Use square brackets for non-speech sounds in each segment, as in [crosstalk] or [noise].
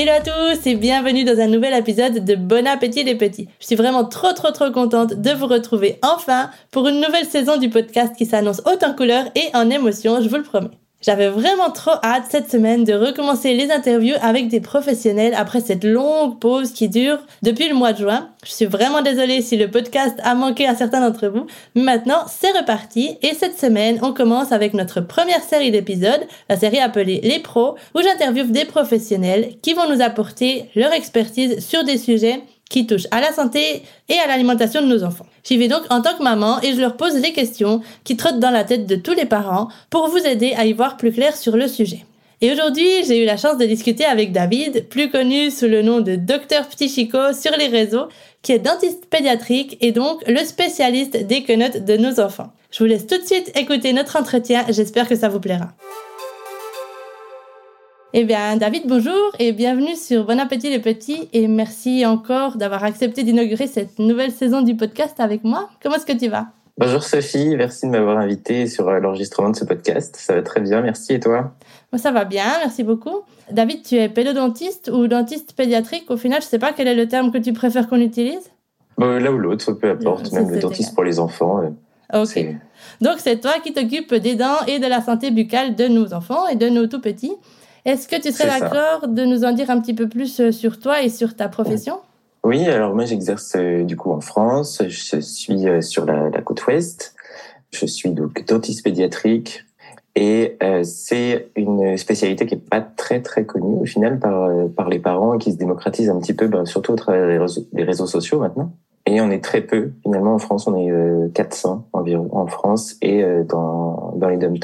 Hello à tous et bienvenue dans un nouvel épisode de Bon Appétit les Petits. Je suis vraiment trop trop trop contente de vous retrouver enfin pour une nouvelle saison du podcast qui s'annonce haute en couleurs et en émotions, je vous le promets. J'avais vraiment trop hâte cette semaine de recommencer les interviews avec des professionnels après cette longue pause qui dure depuis le mois de juin. Je suis vraiment désolée si le podcast a manqué à certains d'entre vous, mais maintenant c'est reparti et cette semaine on commence avec notre première série d'épisodes, la série appelée Les Pros, où j'interviewe des professionnels qui vont nous apporter leur expertise sur des sujets qui touchent à la santé et à l'alimentation de nos enfants. J'y vais donc en tant que maman et je leur pose les questions qui trottent dans la tête de tous les parents pour vous aider à y voir plus clair sur le sujet. Et aujourd'hui, j'ai eu la chance de discuter avec David, plus connu sous le nom de Docteur Petit Chico sur les réseaux, qui est dentiste pédiatrique et donc le spécialiste des quenottes de nos enfants. Je vous laisse tout de suite écouter notre entretien, j'espère que ça vous plaira. Eh bien, David, bonjour et bienvenue sur Bon Appétit les Petits et merci encore d'avoir accepté d'inaugurer cette nouvelle saison du podcast avec moi. Comment est-ce que tu vas? Bonjour Sophie, merci de m'avoir invité sur euh, l'enregistrement de ce podcast. Ça va très bien, merci. Et toi? Moi, ça va bien, merci beaucoup. David, tu es pédodontiste ou dentiste pédiatrique? Au final, je ne sais pas quel est le terme que tu préfères qu'on utilise bon, L'un ou l'autre, peu importe, même le dentiste pour les enfants. Euh, ok. Donc, c'est toi qui t'occupes des dents et de la santé buccale de nos enfants et de nos tout petits. Est-ce que tu serais d'accord de nous en dire un petit peu plus euh, sur toi et sur ta profession? Oui, alors moi j'exerce euh, du coup en France, je suis euh, sur la, côte ouest, je suis donc dentiste pédiatrique. Et c'est une spécialité qui est pas très très connue au final par, par les parents et qui se démocratise un petit peu, bah, surtout au travers des réseaux sociaux maintenant. Et on est très peu. Finalement, en France, on est 400 euh, environ en France et euh, dans, dans les dom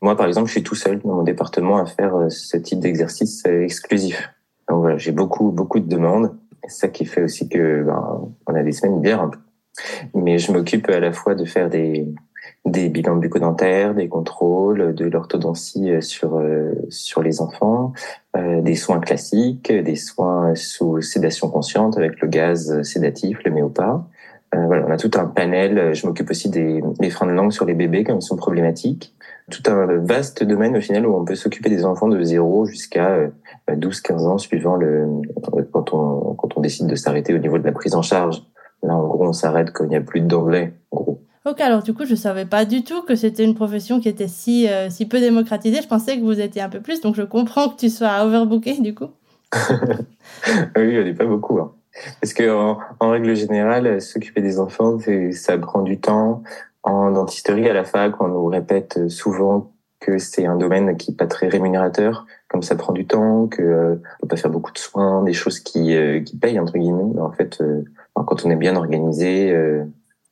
Moi, par exemple, je suis tout seul dans mon département à faire euh, ce type d'exercice exclusif. Donc voilà, j'ai beaucoup, beaucoup de demandes. C'est ça qui fait aussi que ben, on a des semaines bien Mais je m'occupe à la fois de faire des, des bilans bucco-dentaires, des contrôles, de l'orthodontie euh, sur euh, sur les enfants, euh, des soins classiques, des soins sous sédation consciente avec le gaz sédatif, le méopa. voilà, on a tout un panel. Je m'occupe aussi des, des freins de langue sur les bébés quand ils sont problématiques. Tout un vaste domaine au final où on peut s'occuper des enfants de 0 jusqu'à 12-15 ans suivant le quand on quand on décide de s'arrêter au niveau de la prise en charge. Là, en gros, on s'arrête quand il n'y a plus d'anglais, en gros. Ok, alors du coup, je savais pas du tout que c'était une profession qui était si, euh, si peu démocratisée. Je pensais que vous étiez un peu plus, donc je comprends que tu sois overbooké du coup. [laughs] oui, on n'est pas beaucoup. Hein. Parce que en, règle générale, s'occuper des enfants, ça prend du temps. En dentisterie à la fac, on nous répète souvent que c'est un domaine qui n'est pas très rémunérateur, comme ça prend du temps, que euh, peut pas faire beaucoup de soins, des choses qui, euh, qui payent entre guillemets. En fait, euh, quand on est bien organisé,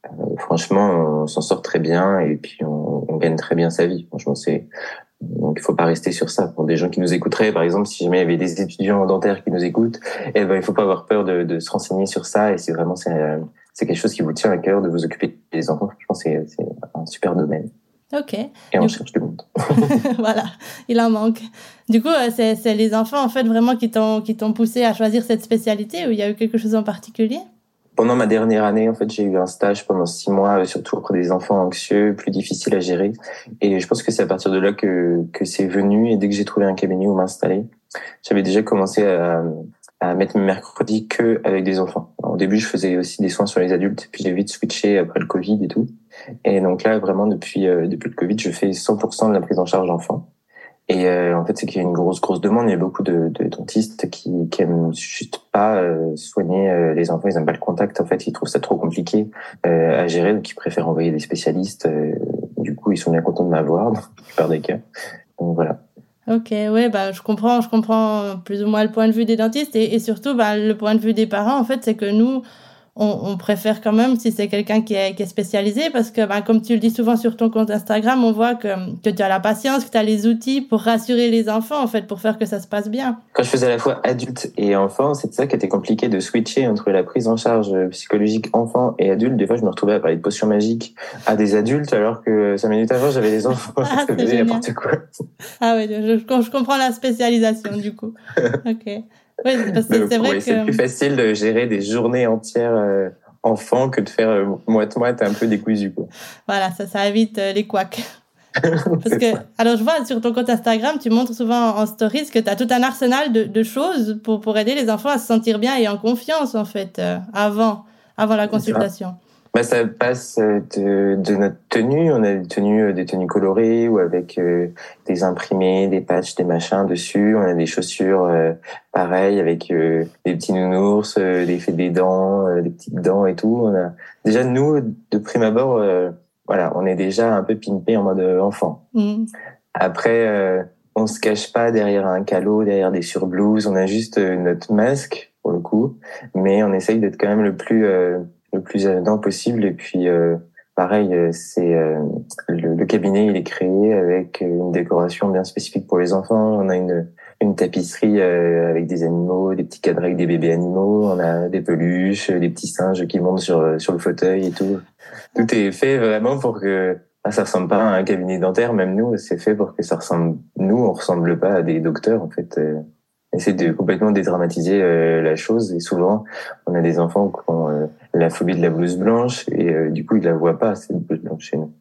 euh, franchement, on s'en sort très bien et puis on, on, gagne très bien sa vie. Franchement, c'est donc il faut pas rester sur ça. Pour des gens qui nous écouteraient, par exemple, si jamais il y avait des étudiants dentaires qui nous écoutent, eh ben il faut pas avoir peur de, de se renseigner sur ça. Et c'est vraiment c'est euh, c'est quelque chose qui vous tient à cœur de vous occuper des enfants. Je pense c'est c'est un super domaine. Ok. Et on cherche du monde. [laughs] voilà, il en manque. Du coup, euh, c'est les enfants en fait vraiment qui t'ont qui t'ont poussé à choisir cette spécialité ou il y a eu quelque chose en particulier? Pendant ma dernière année, en fait, j'ai eu un stage pendant six mois, euh, surtout auprès des enfants anxieux, plus difficiles à gérer. Et je pense que c'est à partir de là que, que c'est venu. Et dès que j'ai trouvé un cabinet où m'installer, j'avais déjà commencé à, à mettre mes mercredis que avec des enfants. au début, je faisais aussi des soins sur les adultes, puis j'ai vite switché après le Covid et tout. Et donc là, vraiment, depuis, euh, depuis le Covid, je fais 100% de la prise en charge d'enfants. Et euh, en fait, c'est qu'il y a une grosse, grosse demande. Il y a beaucoup de, de dentistes qui, qui aiment juste pas euh, soigner euh, les enfants. Ils n'aiment pas le contact. En fait, ils trouvent ça trop compliqué à gérer, donc ils préfèrent envoyer des spécialistes. du coup, ils sont bien contents de m'avoir [laughs] dans la plupart des cas. Donc voilà. Ok, ouais, bah je comprends, je comprends plus ou moins le point de vue des dentistes et, et surtout bah, le point de vue des parents en fait, c'est que nous on, on, préfère quand même si c'est quelqu'un qui est, qui est, spécialisé parce que, ben, comme tu le dis souvent sur ton compte Instagram, on voit que, que tu as la patience, que tu as les outils pour rassurer les enfants, en fait, pour faire que ça se passe bien. Quand je faisais à la fois adulte et enfant, c'est ça qui était compliqué de switcher entre la prise en charge psychologique enfant et adulte. Des fois, je me retrouvais à parler de potions magiques à des adultes alors que cinq minutes avant, j'avais des enfants. [laughs] Ah, n'importe quoi. Ah oui, je, je comprends la spécialisation du coup. [laughs] ok. Oui, c'est vrai que c'est plus facile de gérer des journées entières euh, enfants que de faire euh, moite-moite un peu décousu. Quoi. Voilà, ça, ça évite euh, les couacs. [laughs] Parce que, alors je vois sur ton compte Instagram, tu montres souvent en stories que tu as tout un arsenal de, de, choses pour, pour aider les enfants à se sentir bien et en confiance, en fait, avant, avant la consultation. Bah, ça passe de, de, notre tenue. On a des tenues, des tenues colorées ou avec euh, des imprimés, des patchs, des machins dessus. On a des chaussures euh, pareilles avec euh, des petits nounours, des faits des dents, des petites dents et tout. On a déjà nous de prime abord, voilà, on est déjà un peu pimpé en mode enfant. Mmh. Après, on se cache pas derrière un calot, derrière des surblouses. On a juste notre masque pour le coup, mais on essaye d'être quand même le plus le plus évident possible. Et puis, euh, pareil, euh, c'est euh, le, le, cabinet, il est créé avec une décoration bien spécifique pour les enfants. On a une, une tapisserie avec des animaux, des petits cadres avec des bébés animaux. On a des peluches, des petits singes qui montent sur sur le fauteuil et tout. Tout est fait vraiment pour que ah, ça ressemble pas à un cabinet dentaire. Même nous, c'est fait pour que ça ressemble. Nous, on ressemble pas à des docteurs en fait essaie de complètement dédramatiser euh, la chose. Et souvent, on a des enfants qui ont euh, la phobie de la blouse blanche et euh, du coup, ils la voient pas, cette blouse blanche chez nous.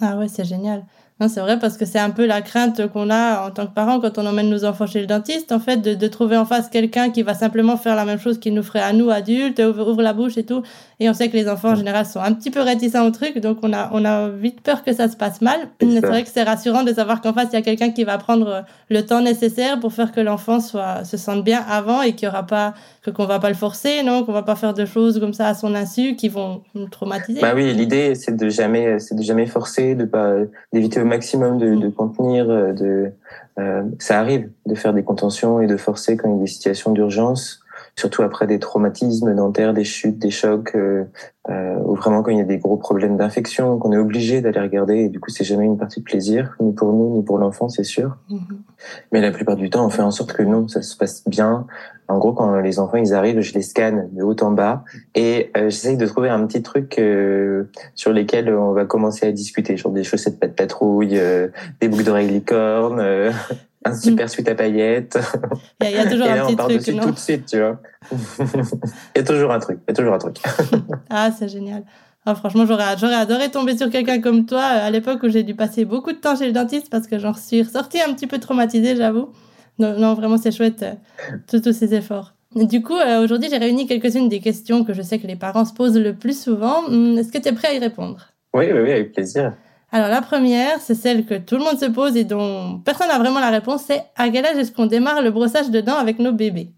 Ah ouais, c'est génial. Non, c'est vrai parce que c'est un peu la crainte qu'on a en tant que parents quand on emmène nos enfants chez le dentiste, en fait, de, de trouver en face quelqu'un qui va simplement faire la même chose qu'il nous ferait à nous, adultes, ouvre, ouvre, la bouche et tout. Et on sait que les enfants, en général, sont un petit peu réticents au truc, donc on a, on a vite peur que ça se passe mal. C'est vrai que c'est rassurant de savoir qu'en face, il y a quelqu'un qui va prendre le temps nécessaire pour faire que l'enfant soit, se sente bien avant et qu'il y aura pas, que qu'on va pas le forcer, non, qu'on va pas faire de choses comme ça à son insu qui vont nous traumatiser. Bah oui, l'idée, c'est de jamais, c'est de jamais forcer, de pas, d'éviter maximum de, contenir, euh, de euh, ça arrive de faire des contentions et de forcer quand il y a des situations d'urgence, surtout après des traumatismes dentaires, des chutes, des chocs, euh, euh, ou vraiment quand il y a des gros problèmes d'infection, qu'on est obligé d'aller regarder. Et du coup, c'est jamais une partie de plaisir, ni pour nous, ni pour l'enfant, c'est sûr. Mm-hmm. Mais la plupart du temps, on fait en sorte que non, ça se passe bien. En gros, quand les enfants ils arrivent, je les scanne de haut en bas et euh, j'essaye de trouver un petit truc euh, sur lesquels on va commencer à discuter, genre des chaussettes pas de patrouille, euh, des boucles d'oreilles licorne, euh, un super suite à paillettes. Il y, a toujours et un là, petit on part truc, dessus non tout de suite, tu vois. il y a toujours un truc, il y a toujours un truc. [laughs] ah, c'est génial. Ah, franchement, j'aurais, j'aurais adoré tomber sur quelqu'un comme toi euh, à l'époque où j'ai dû passer beaucoup de temps chez le dentiste parce que j'en suis ressortie un petit peu traumatisée, j'avoue. Non, non, vraiment, c'est chouette, euh, tous, tous ces efforts. Du coup, euh, aujourd'hui, j'ai réuni quelques-unes des questions que je sais que les parents se posent le plus souvent. Hum, Est-ce que tu es prêt à y répondre? Oui, oui, oui, avec plaisir. Alors, la première, c'est celle que tout le monde se pose et dont personne n'a vraiment la réponse, c'est à quel âge est-ce qu'on démarre le brossage de dents avec nos bébés?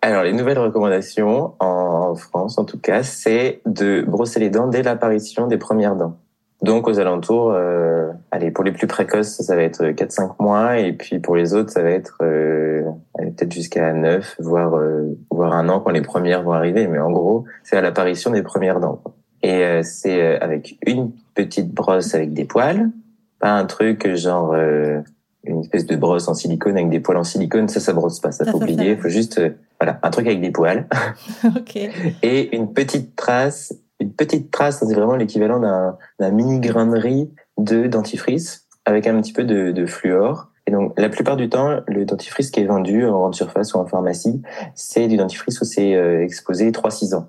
Alors, les nouvelles recommandations, en France en tout cas, c'est de brosser les dents dès l'apparition des premières dents. Donc aux alentours, euh, allez, pour les plus précoces, ça va être 4-5 mois, et puis pour les autres, ça va être euh, peut-être jusqu'à 9, voire, euh, voire un an quand les premières vont arriver. Mais en gros, c'est à l'apparition des premières dents. Et euh, c'est euh, avec une petite brosse avec des poils, pas un truc genre euh, une espèce de brosse en silicone avec des poils en silicone, ça, ça brosse pas, ça, Ça, faut ça, oublier. ça. faut juste, euh, voilà, un truc avec des poils [laughs] Ok. et une petite trace, une petite trace, c'est vraiment l'équivalent d'un mini grain de riz de dentifrice avec un petit peu de, de fluor. Et donc, la plupart du temps, le dentifrice qui est vendu en grande surface ou en pharmacie, c'est du dentifrice où c'est euh, exposé 3-6 ans.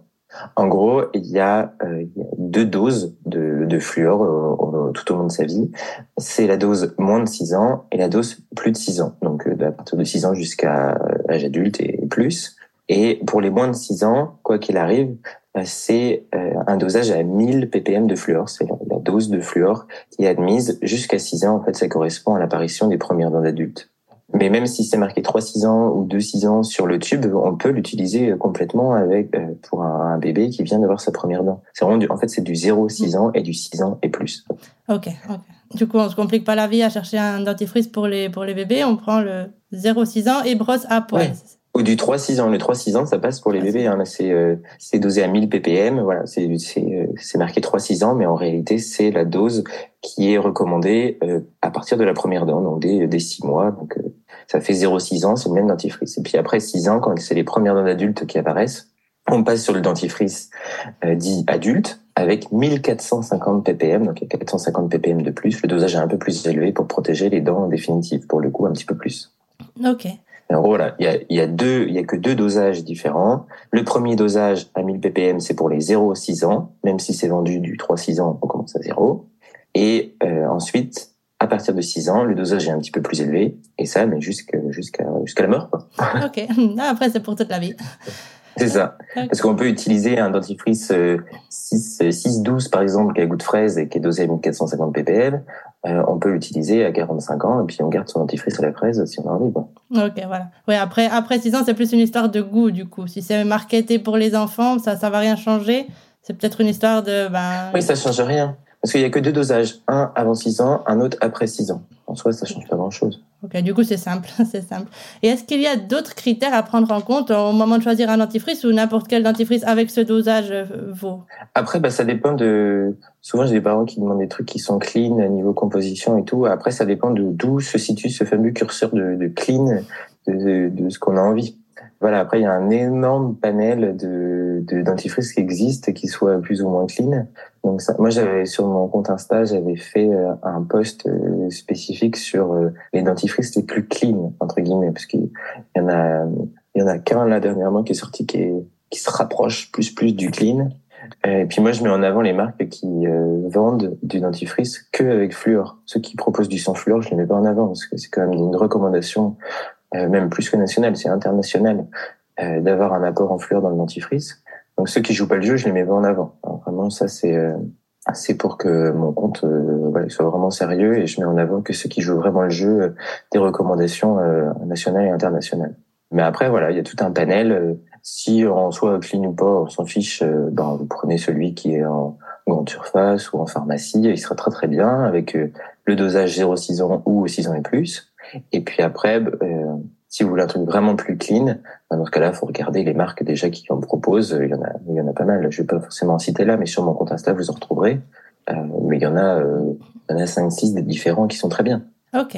En gros, il y, a, euh, il y a deux doses de, fluor euh, tout au long de sa vie. C'est la dose moins de 6 ans et la dose plus de 6 ans. Donc, euh, à partir de 6 ans jusqu'à l'âge adulte et plus. Et pour les moins de 6 ans, quoi qu'il arrive, c'est un dosage à 1000 ppm de fluor. C'est la, la dose de fluor qui est admise jusqu'à 6 ans. En fait, ça correspond à l'apparition des premières dents d'adultes. Mais même si c'est marqué 3-6 ans ou 2-6 ans sur le tube, on peut l'utiliser complètement avec pour un, bébé qui vient d'avoir sa première dent. C'est vraiment en fait, c'est du 0-6 ans et du 6 ans et plus. Ok, ok. Du coup, on se complique pas la vie à chercher un dentifrice pour les, pour les bébés. On prend le 0-6 ans et brosse à poil. Ou du 3-6 ans. Le 3-6 ans, ça passe pour les bébés. Hein. C'est euh, dosé à 1000 ppm. Voilà, euh, c'est marqué 3-6 ans, mais en réalité, c'est la dose qui est recommandée euh, à partir de la première dent, donc des, des 6 mois. Donc, euh, ça fait 0-6 ans, c'est le même dentifrice. Et puis après 6 ans, quand c'est les premières dents d'adultes qui apparaissent, on passe sur le dentifrice dit adulte avec 1450 ppm, donc il y a 450 ppm de plus. Le dosage est un peu plus élevé pour protéger les dents définitives, pour le coup un petit peu plus. Ok. En gros, voilà, il y a, y a deux, il y a que deux dosages différents. Le premier dosage à 1000 ppm, c'est pour les 0-6 ans, même si c'est vendu du 3-6 ans, on commence à 0. Et euh, ensuite, à partir de 6 ans, le dosage est un petit peu plus élevé, et ça, mais jusqu'à jusqu'à jusqu'à la mort. Quoi. [laughs] Ok, après c'est pour toute la vie. C'est ça. Parce qu'on peut utiliser un dentifrice 6-12 euh, par exemple qui a goût de fraise et qui est dosé à 1450 ppm. Euh, on peut l'utiliser à 45 ans et puis on garde son dentifrice à la fraise si on a envie. Quoi. Ok, voilà. Oui, après, après 6 ans, c'est plus une histoire de goût du coup. Si c'est marketé pour les enfants, ça ça va rien changer. C'est peut-être une histoire de... Ben... Oui, ça change rien. Parce qu'il n'y a que deux dosages. Un avant 6 ans, un autre après 6 ans. En soi, ça change pas grand-chose. Ok, du coup, c'est simple, [laughs] c'est simple. Et est-ce qu'il y a d'autres critères à prendre en compte au moment de choisir un dentifrice ou n'importe quel dentifrice avec ce dosage euh, vaut? Après, bah, ça dépend de. Souvent, j'ai des parents qui demandent des trucs qui sont clean à niveau composition et tout. Après, ça dépend de d'où se situe ce fameux curseur de, clean, de, de ce qu'on a envie. Voilà, après, il y a un énorme panel de, de dentifrices qui existent, qui soient plus ou moins clean. Donc, ça, moi, j'avais sur mon compte Insta, j'avais fait euh, un post euh, spécifique sur euh, les dentifrices les plus clean, entre guillemets, parce qu'il y en a, il y en a qu'un là dernièrement qui est sorti qui, est, qui se rapproche plus plus du clean. Et puis moi, je mets en avant les marques qui vendent du dentifrice que avec fluor. Ceux qui proposent du sans fluor, je les mets pas en avant parce que c'est quand même une recommandation même plus que national, c'est international, d'avoir un apport en fluor dans le dentifrice. Donc ceux qui jouent pas le jeu, je les mets en avant. vraiment, ça c'est euh, c'est pour que mon compte soit vraiment sérieux et je mets en avant que ceux qui jouent vraiment le jeu des recommandations nationales et internationales. Mais après, voilà, il y a tout un panel. Si on soit clean ou pas, on s'en fiche. Ben, vous prenez celui qui est en grande surface ou en pharmacie, il sera très très bien avec le dosage 0,6 ans ou 6 ans et plus. Et puis après, euh, si vous voulez un truc vraiment plus clean, ben, dans ce cas-là, il faut regarder les marques déjà qui en proposent. Il y en a, il y en a pas mal. Je vais pas forcément en citer là, mais sur mon compte Insta, vous en retrouverez. Euh, mais il y en a, euh, il y en a 5-6 des différents qui sont très bien. Ok.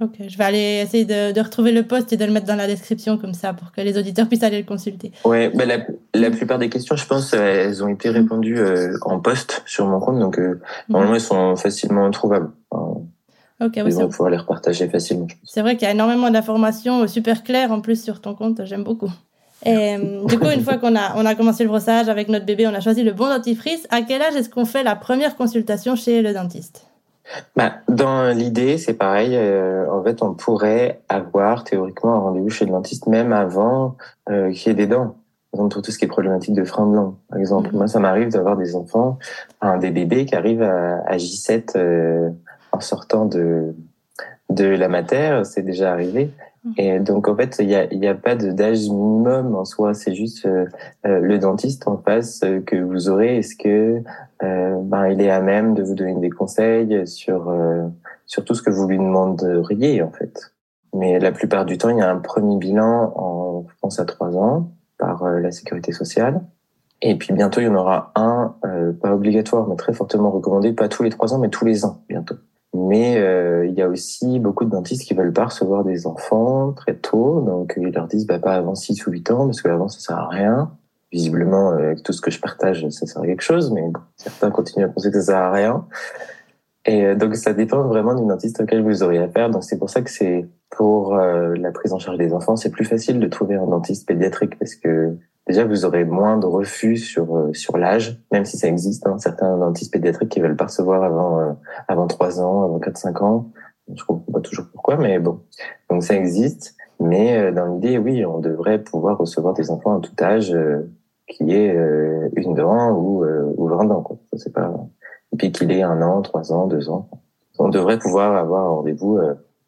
Ok, je vais aller essayer de, de, retrouver le post et de le mettre dans la description comme ça pour que les auditeurs puissent aller le consulter. Ouais, ben la, la plupart des questions, je pense, elles ont été répondues euh, en post sur mon compte, donc euh, mhm. normalement elles sont facilement trouvables. Ok, oui, pouvoir les repartager facilement. C'est vrai qu'il y a énormément d'informations super claires en plus sur ton compte. J'aime beaucoup. Et euh, du coup, une fois qu'on a, on a commencé le brossage avec notre bébé, on a choisi le bon dentifrice. À quel âge est-ce qu'on fait la première consultation chez le dentiste? Bah, Dans l'idée, c'est pareil. Euh, en fait, on pourrait avoir théoriquement un rendez-vous chez le dentiste même avant euh, qu'il y ait des dents. Par exemple, pour tout ce qui est problématique de frein blanc, par exemple. Mhm. Moi, ça m'arrive d'avoir des enfants, des bébés qui arrivent à, à J7 en sortant de de la matière, c'est déjà arrivé. Mmh. Et donc en fait, il n'y a, y a pas d'âge minimum en soi, c'est juste euh, euh, le dentiste en face euh, que vous aurez. Est-ce que ben il est à même de vous donner des conseils sur sur tout ce que vous lui demanderiez en fait? Mais la plupart du temps, il y a un premier bilan en France à trois ans par la sécurité sociale. Et puis bientôt, il y en aura un, pas obligatoire, mais très fortement recommandé, pas tous les trois ans, mais tous les ans bientôt. Mais euh, il y a aussi beaucoup de dentistes qui veulent pas recevoir des enfants très tôt, donc ils leur disent bah, pas avant 6 ou 8 ans, parce qu'avant ça sert à rien. Visiblement, avec tout ce que je partage, ça sert à quelque chose, mais certains continuent à penser que ça sert à rien. Et euh, donc ça dépend vraiment du dentiste auquel vous auriez affaire. Donc c'est pour ça que c'est pour euh, la prise en charge des enfants, c'est plus facile de trouver un dentiste pédiatrique parce que déjà vous aurez moins de refus sur euh, sur l'âge, même si ça existe. Hein, certains dentistes pédiatriques qui veulent pas recevoir avant euh, avant trois ans, avant quatre cinq ans. Je comprends pas toujours pourquoi, mais bon. Donc ça existe. Mais euh, dans l'idée, oui, on devrait pouvoir recevoir des enfants à tout âge, qui est une dent ou ou vingt dents. Quoi. Ça c'est pas. Et puis qu'il ait un an, trois ans, deux ans. On devrait pouvoir avoir un rendez-vous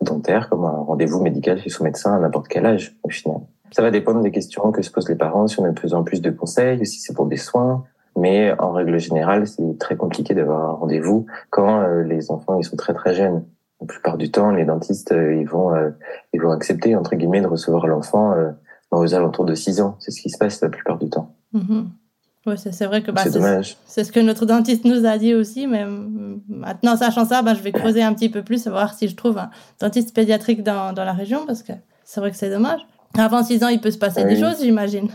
dentaire comme un rendez-vous médical chez son médecin à n'importe quel âge au final. Ça va dépendre des questions que se posent les parents, si on a besoin plus de conseils, si c'est pour des soins. Mais en règle générale, c'est très compliqué d'avoir un rendez-vous quand euh, les enfants ils sont très très jeunes. La plupart du temps, les dentistes euh, ils vont euh, ils vont accepter entre guillemets de recevoir l'enfant aux alentours de 6 ans. C'est ce qui se passe la plupart du temps. Mm-hmm. Oui, c'est vrai que bah, c'est dommage. C'est ce que notre dentiste nous a dit aussi, mais maintenant, sachant ça, bah, je vais creuser un petit peu plus, voir si je trouve un dentiste pédiatrique dans, dans la région, parce que c'est vrai que c'est dommage. Avant 6 ans, il peut se passer des choses, j'imagine.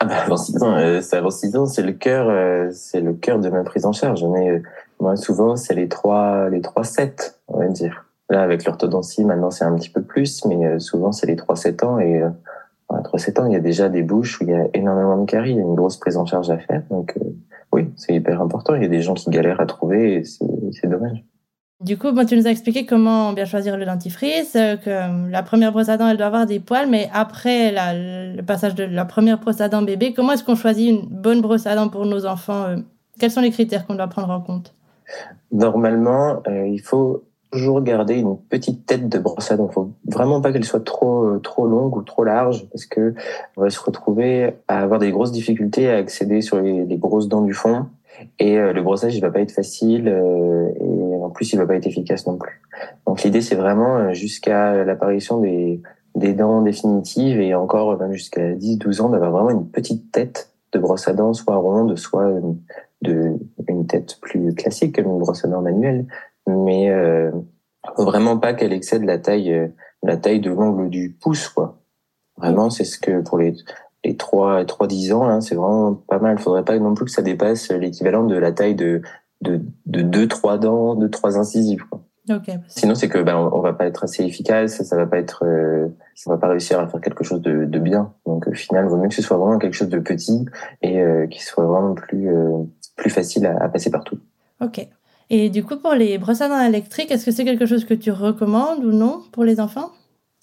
Ah bah, avant 6 ans, euh, avant 6 ans, c'est le cœur, euh, c'est le cœur de ma prise en charge. Mais euh, moi, souvent, c'est les 3, les 3 7, on va dire. Là, avec l'orthodontie, maintenant, c'est un petit peu plus, mais euh, souvent, c'est les 3-7 ans et à 3-7 ans, il y a déjà des bouches où il y a énormément de caries, il y a une grosse prise en charge à faire. Donc, oui, c'est hyper important. Il y a des gens qui galèrent à trouver et c'est dommage. Du coup, tu nous as expliqué comment bien choisir le dentifrice, euh, que euh, la première brosse à dents, elle doit avoir des poils, mais après le passage de la première brosse à dents bébé, comment est-ce qu'on choisit une bonne brosse à dents pour nos enfants Quels sont les critères qu'on doit prendre en compte? Normalement, il faut toujours garder une petite tête de brosse à dents. Faut vraiment pas qu'elle soit trop euh, trop longue ou trop large parce que on va se retrouver à avoir des grosses difficultés à accéder sur les, grosses dents du fond et euh, le brossage il va pas être facile euh, et en plus il va pas être efficace non plus. Donc l'idée c'est vraiment jusqu'à l'apparition des des dents définitives et encore même jusqu'à 10-12 ans d'avoir vraiment une petite tête de brosse à dents soit ronde soit de une tête plus classique comme une brosse à dents manuelle mais euh, vraiment pas qu'elle excède la taille euh, la taille de l'ongle du pouce quoi. Vraiment, c'est ce que pour les les 3 3 10 ans c'est vraiment pas mal. Faudrait pas non plus que ça dépasse l'équivalent de la taille de de de deux trois dents, de trois incisives quoi. Okay. Sinon, c'est que ben on, va pas être assez efficace, ça va pas être, euh, ça va pas réussir à faire quelque chose de, de bien. Donc au final, il vaut mieux que ce soit vraiment quelque chose de petit et euh, qui soit vraiment plus euh, plus facile à, à passer partout. Ok. Et du coup, pour les brosses à dents électriques, est-ce que c'est quelque chose que tu recommandes ou non pour les enfants?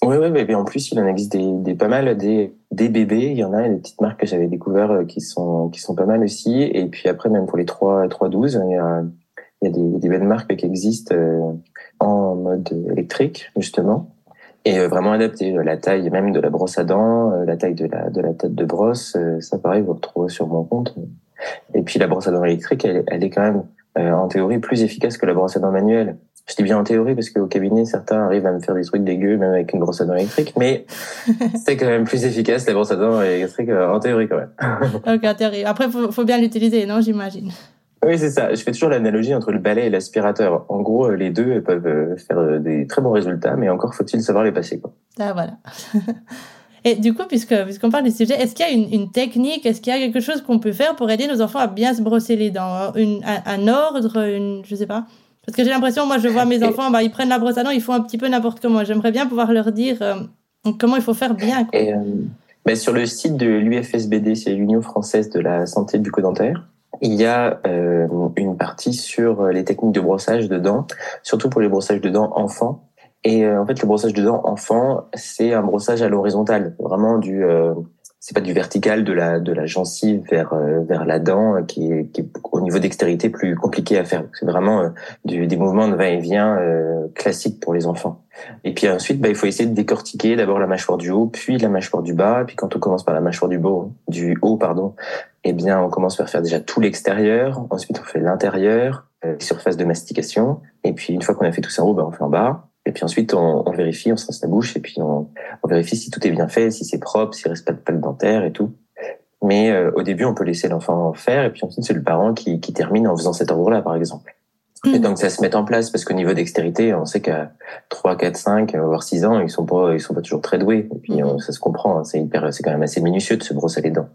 Oui, oui, mais en plus, il en existe des, des pas mal, des, des bébés. Il y en a des petites marques que j'avais découvert euh, qui sont, qui sont pas mal aussi. Et puis après, même pour les 3, 3 12, il y a, il y a des, des belles marques qui existent euh, en mode électrique, justement. Et euh, vraiment adapté. La taille même de la brosse à dents, la taille de la, de la tête de brosse, ça pareil, vous retrouvez sur mon compte. Et puis la brosse à dents électrique, elle, elle est quand même en théorie plus efficace que la brosse à dents manuelle. Je dis bien en théorie parce qu'au cabinet, certains arrivent à me faire des trucs dégueux même avec une brosse à dents électrique, mais [laughs] c'est quand même plus efficace la brosse à dents électrique euh, en théorie quand même. [laughs] ok, en théorie. Après, faut, faut bien l'utiliser, non J'imagine. Oui, c'est ça. Je fais toujours l'analogie entre le balai et l'aspirateur. En gros, les deux peuvent faire des très bons résultats, mais encore faut-il savoir les passer. Quoi. Ah, voilà. [laughs] Et du coup, puisque puisqu'on parle du sujet, est-ce qu'il y a une, une technique, est-ce qu'il y a quelque chose qu'on peut faire pour aider nos enfants à bien se brosser les dents? Une, un, ordre, une, je sais pas. Parce que j'ai l'impression, moi, je vois mes enfants, bah, ils prennent la brosse à dents, ils font un petit peu n'importe comment. J'aimerais bien pouvoir leur dire euh, comment il faut faire bien. Quoi. Et, euh, bah, sur le site de l'UFSBD, c'est l'Union française de la santé bucco-dentaire, il y a euh, une partie sur les techniques de brossage de dents, surtout pour les brossages de dents enfants. Et euh, en fait, le brossage de dents enfant, c'est un brossage à l'horizontale, vraiment du, euh, c'est pas du vertical de la de la gencive vers euh, vers la dent qui est, qui est au niveau dextérité plus compliqué à faire. C'est vraiment du, des mouvements de va-et-vient classiques pour les enfants. Et puis ensuite, bah, il faut essayer de décortiquer d'abord la mâchoire du haut, puis la mâchoire du bas. Et puis quand on commence par la mâchoire du bas, du haut, pardon, eh bien on commence par faire déjà tout l'extérieur. Ensuite, on fait l'intérieur, les surfaces de mastication. Et puis une fois qu'on a fait tout ça en haut, bah, on fait en bas. Et puis ensuite, on, on vérifie, on se rince la bouche et puis on, on vérifie si tout est bien fait, si c'est propre, s'il reste pas de pâle dentaire et tout. Mais euh, au début, on peut laisser l'enfant faire et puis ensuite, c'est le parent qui, qui termine en faisant cet ordre-là, par exemple. Et donc, ça se met en place parce qu'au niveau dextérité, on sait qu'à 3, 4, 5, voire 6 ans, ils sont pas, ils sont pas toujours très doués. Et puis, mm-hmm. ça se comprend. Hein. c'est hyper, c'est quand même assez minutieux de se brosser les dents.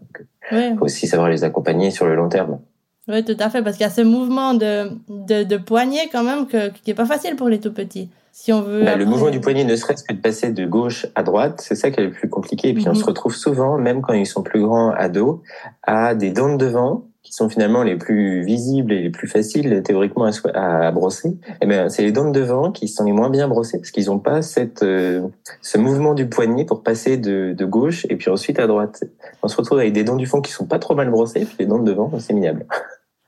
Il faut aussi savoir les accompagner sur le long terme. Oui, tout à fait, parce qu'il y a ce mouvement de, de, de poignet quand même que, qui est pas facile pour les tout petits. Si on veut. Bah, le mouvement du poignet, ne serait-ce que de passer de gauche à droite, c'est ça qui est le plus compliqué. Et puis on se mhm. retrouve souvent, même quand ils sont plus grands ados, à des dents de devant qui sont finalement les plus visibles et les plus faciles théoriquement à, à brosser. Et eh ben c'est les dents de devant qui sont les moins bien brossées parce qu'ils n'ont pas cette euh, ce mouvement du poignet pour passer de, de gauche et puis ensuite à droite. On se retrouve avec des dents du fond qui sont pas trop mal brossées, puis les dents de devant c'est minable.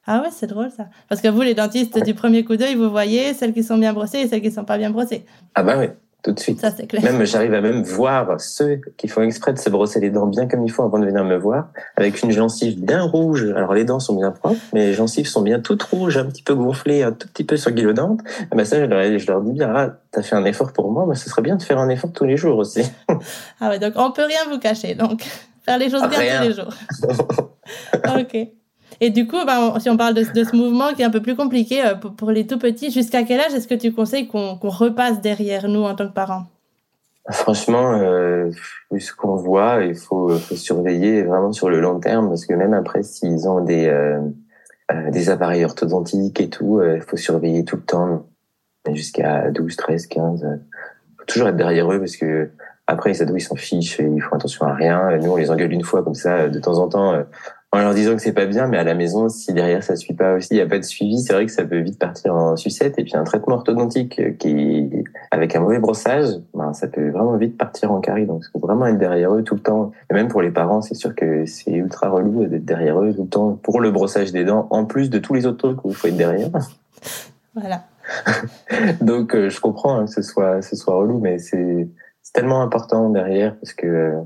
Ah ouais, c'est drôle ça. Parce que vous, les dentistes du premier coup d'œil, vous voyez celles qui sont bien brossées et celles qui sont pas bien brossées. Ah bah oui. tout de suite. Ça, c'est clair. Même, j'arrive à même voir ceux qui font exprès de se brosser les dents bien comme il faut avant de venir me voir, avec une gencive bien rouge. Alors, les dents sont bien propres, mais les gencives sont bien toutes rouges, un petit peu gonflées, un tout petit peu sanguinolentes. Et ben, ça, je leur, je leur dis bien, ah, t'as fait un effort pour moi, mais ce serait bien de faire un effort tous les jours aussi. [laughs] ah ouais, donc on peut rien vous cacher, donc faire les choses bien Rien. tous les jours. [laughs] ok. Et du coup, bah, si on parle de, ce mouvement qui est un peu plus compliqué euh, pour, les tout petits, jusqu'à quel âge est-ce que tu conseilles qu'on repasse derrière nous en tant que parents? Franchement, euh, ce qu'on voit, il faut, faut surveiller vraiment sur le long terme parce que même après, s'ils ont des, euh, euh, des appareils orthodontiques et tout, euh, il faut surveiller tout le temps jusqu'à 12, 13, 15. euh, faut toujours être derrière eux parce que après, ils s'en fichent et ils font attention à rien. Nous, on les engueule une fois comme ça, de temps en temps, euh, en leur disant que c'est pas bien, mais à la maison, si derrière ça suit pas aussi, il y a pas de suivi, c'est vrai que ça peut vite partir en sucette. Et puis un traitement orthodontique euh, qui, avec un mauvais brossage, ben, ça peut vraiment vite partir en carie. Donc, il faut vraiment être derrière eux tout le temps. Et même pour les parents, c'est sûr que c'est ultra relou d'être derrière eux tout le temps pour le brossage des dents, en plus de tous les autres trucs où il faut être derrière. Voilà. [laughs] Donc, euh, je comprends hein, que ce soit, ce soit relou, mais c'est tellement important derrière parce que euh,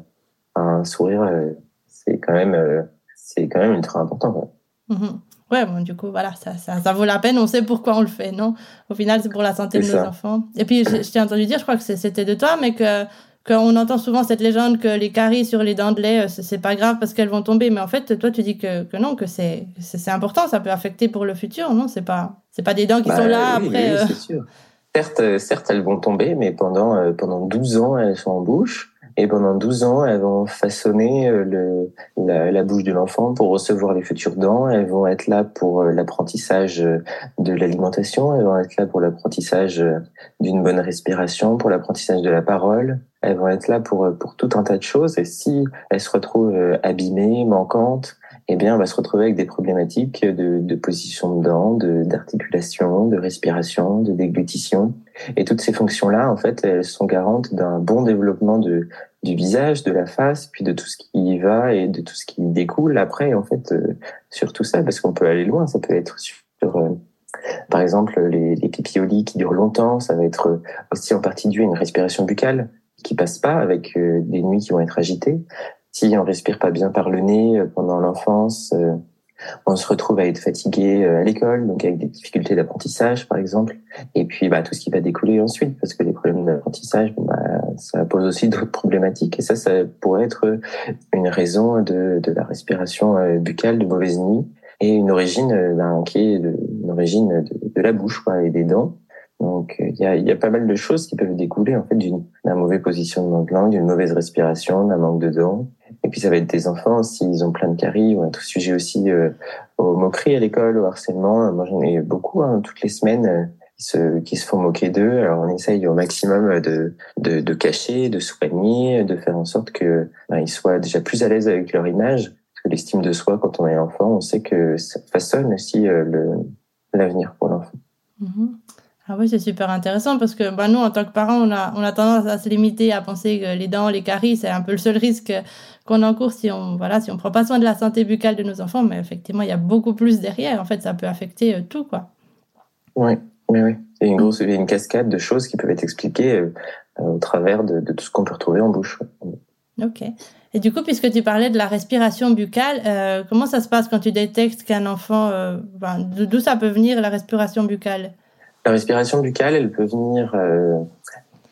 un sourire, euh, c'est quand même, c'est quand même ultra important. quoi. Mhm. Ouais, bon, du coup, voilà, ça, ça, ça vaut la peine. On sait pourquoi on le fait, non? Au final, c'est pour la santé de nos ça. enfants. Et puis, je, je t'ai entendu dire, je crois que c'était de toi, mais que qu'on entend souvent cette légende que les caries sur les dents de lait, euh, c'est pas grave parce qu'elles vont tomber. Mais en fait, toi, tu dis que, que non, que c'est important, ça peut affecter pour le futur, non? C'est pas c'est pas des dents qui Bah, sont là oui, après. oui, euh, sûr. Certes, euh, certes, elles vont tomber, mais pendant, euh, pendant 12 ans, elles sont en bouche. Et pendant 12 ans, elles vont façonner euh, le, la, la bouche de l'enfant pour recevoir les futures dents. Elles vont être là pour euh, l'apprentissage euh, de l'alimentation. Elles vont être là pour l'apprentissage d'une bonne respiration, pour l'apprentissage de la parole. Elles vont être là pour, pour tout un tas de choses. Et si elles se retrouvent abîmées, manquantes, eh bien, on va se retrouver avec des problématiques de, de position de dents, de- d'articulation, de, respiration, de déglutition. Et toutes ces fonctions-là, en fait, elles sont garantes d'un bon développement du visage, de la face, puis de tout ce qui y va et de tout ce qui découle après, en fait, euh, sur tout ça, parce qu'on peut aller loin. Ça peut être sur, euh, par exemple, les, les pipiolis qui durent longtemps. Ça va être aussi en partie dû à une respiration buccale qui passe pas avec euh, des nuits qui vont être agitées. Si on respire pas bien par le nez pendant l'enfance, on se retrouve à être fatigué euh, à l'école, donc avec des difficultés d'apprentissage par exemple, et puis bah, tout ce qui va découler ensuite, parce que les problèmes d'apprentissage, bah, ça pose aussi d'autres problématiques, et ça, ça pourrait être une raison de, de la respiration euh, buccale de mauvaise nuit, et une origine euh, ben, qui est de, une origine de, de la bouche quoi, et des dents. Donc il y, a, y a pas mal de choses qui peuvent découler en fait d'une- d'un mauvais positionnement de langue, d'une mauvaise respiration, d'un manque de dents. Puis ça va être des enfants, s'ils ont plein de caries, ils vont être sujets aussi euh, aux moqueries à l'école, au harcèlement. Moi j'en ai beaucoup, hein, toutes les semaines, euh, qui, se, font moquer d'eux. Alors on essaye au maximum de, de, cacher, de soigner, de faire en sorte que ben, ils soient déjà plus à l'aise avec leur image. Parce que l'estime de soi, quand on est enfant, on sait que ça façonne aussi euh, l'avenir pour l'enfant. Mhm. Ah oui, c'est super intéressant parce que bah, nous, en tant que parents, on a, on a tendance à se limiter à penser que les dents, les caries, c'est un peu le seul risque qu'on encourt si on voilà, si on prend pas soin de la santé buccale de nos enfants. Mais effectivement, il y a beaucoup plus derrière. En fait, ça peut affecter euh, tout, quoi. Oui, oui, oui. Une grosse, il y a une cascade de choses qui peuvent être expliquées euh, au travers de, de tout ce qu'on peut retrouver en bouche. Ok. Et du coup, puisque tu parlais de la respiration buccale, euh, comment ça se passe quand tu détectes qu'un enfant, ben, d'où ça peut venir la respiration buccale? La respiration buccale, elle peut venir euh,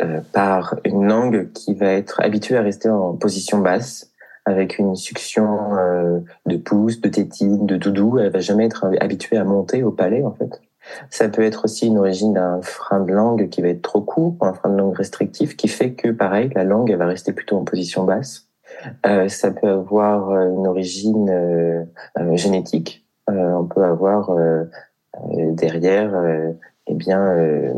euh, par une langue qui va être habituée à rester en position basse, avec une succion euh, de pouce, de tétine, de doudou. Elle va jamais être habituée à monter au palais, en fait. Ça peut être aussi une origine d'un frein de langue qui va être trop court, un frein de langue restrictif, qui fait que, pareil, la langue elle va rester plutôt en position basse. Euh, ça peut avoir euh, une origine euh, génétique. On peut avoir derrière eh bien euh,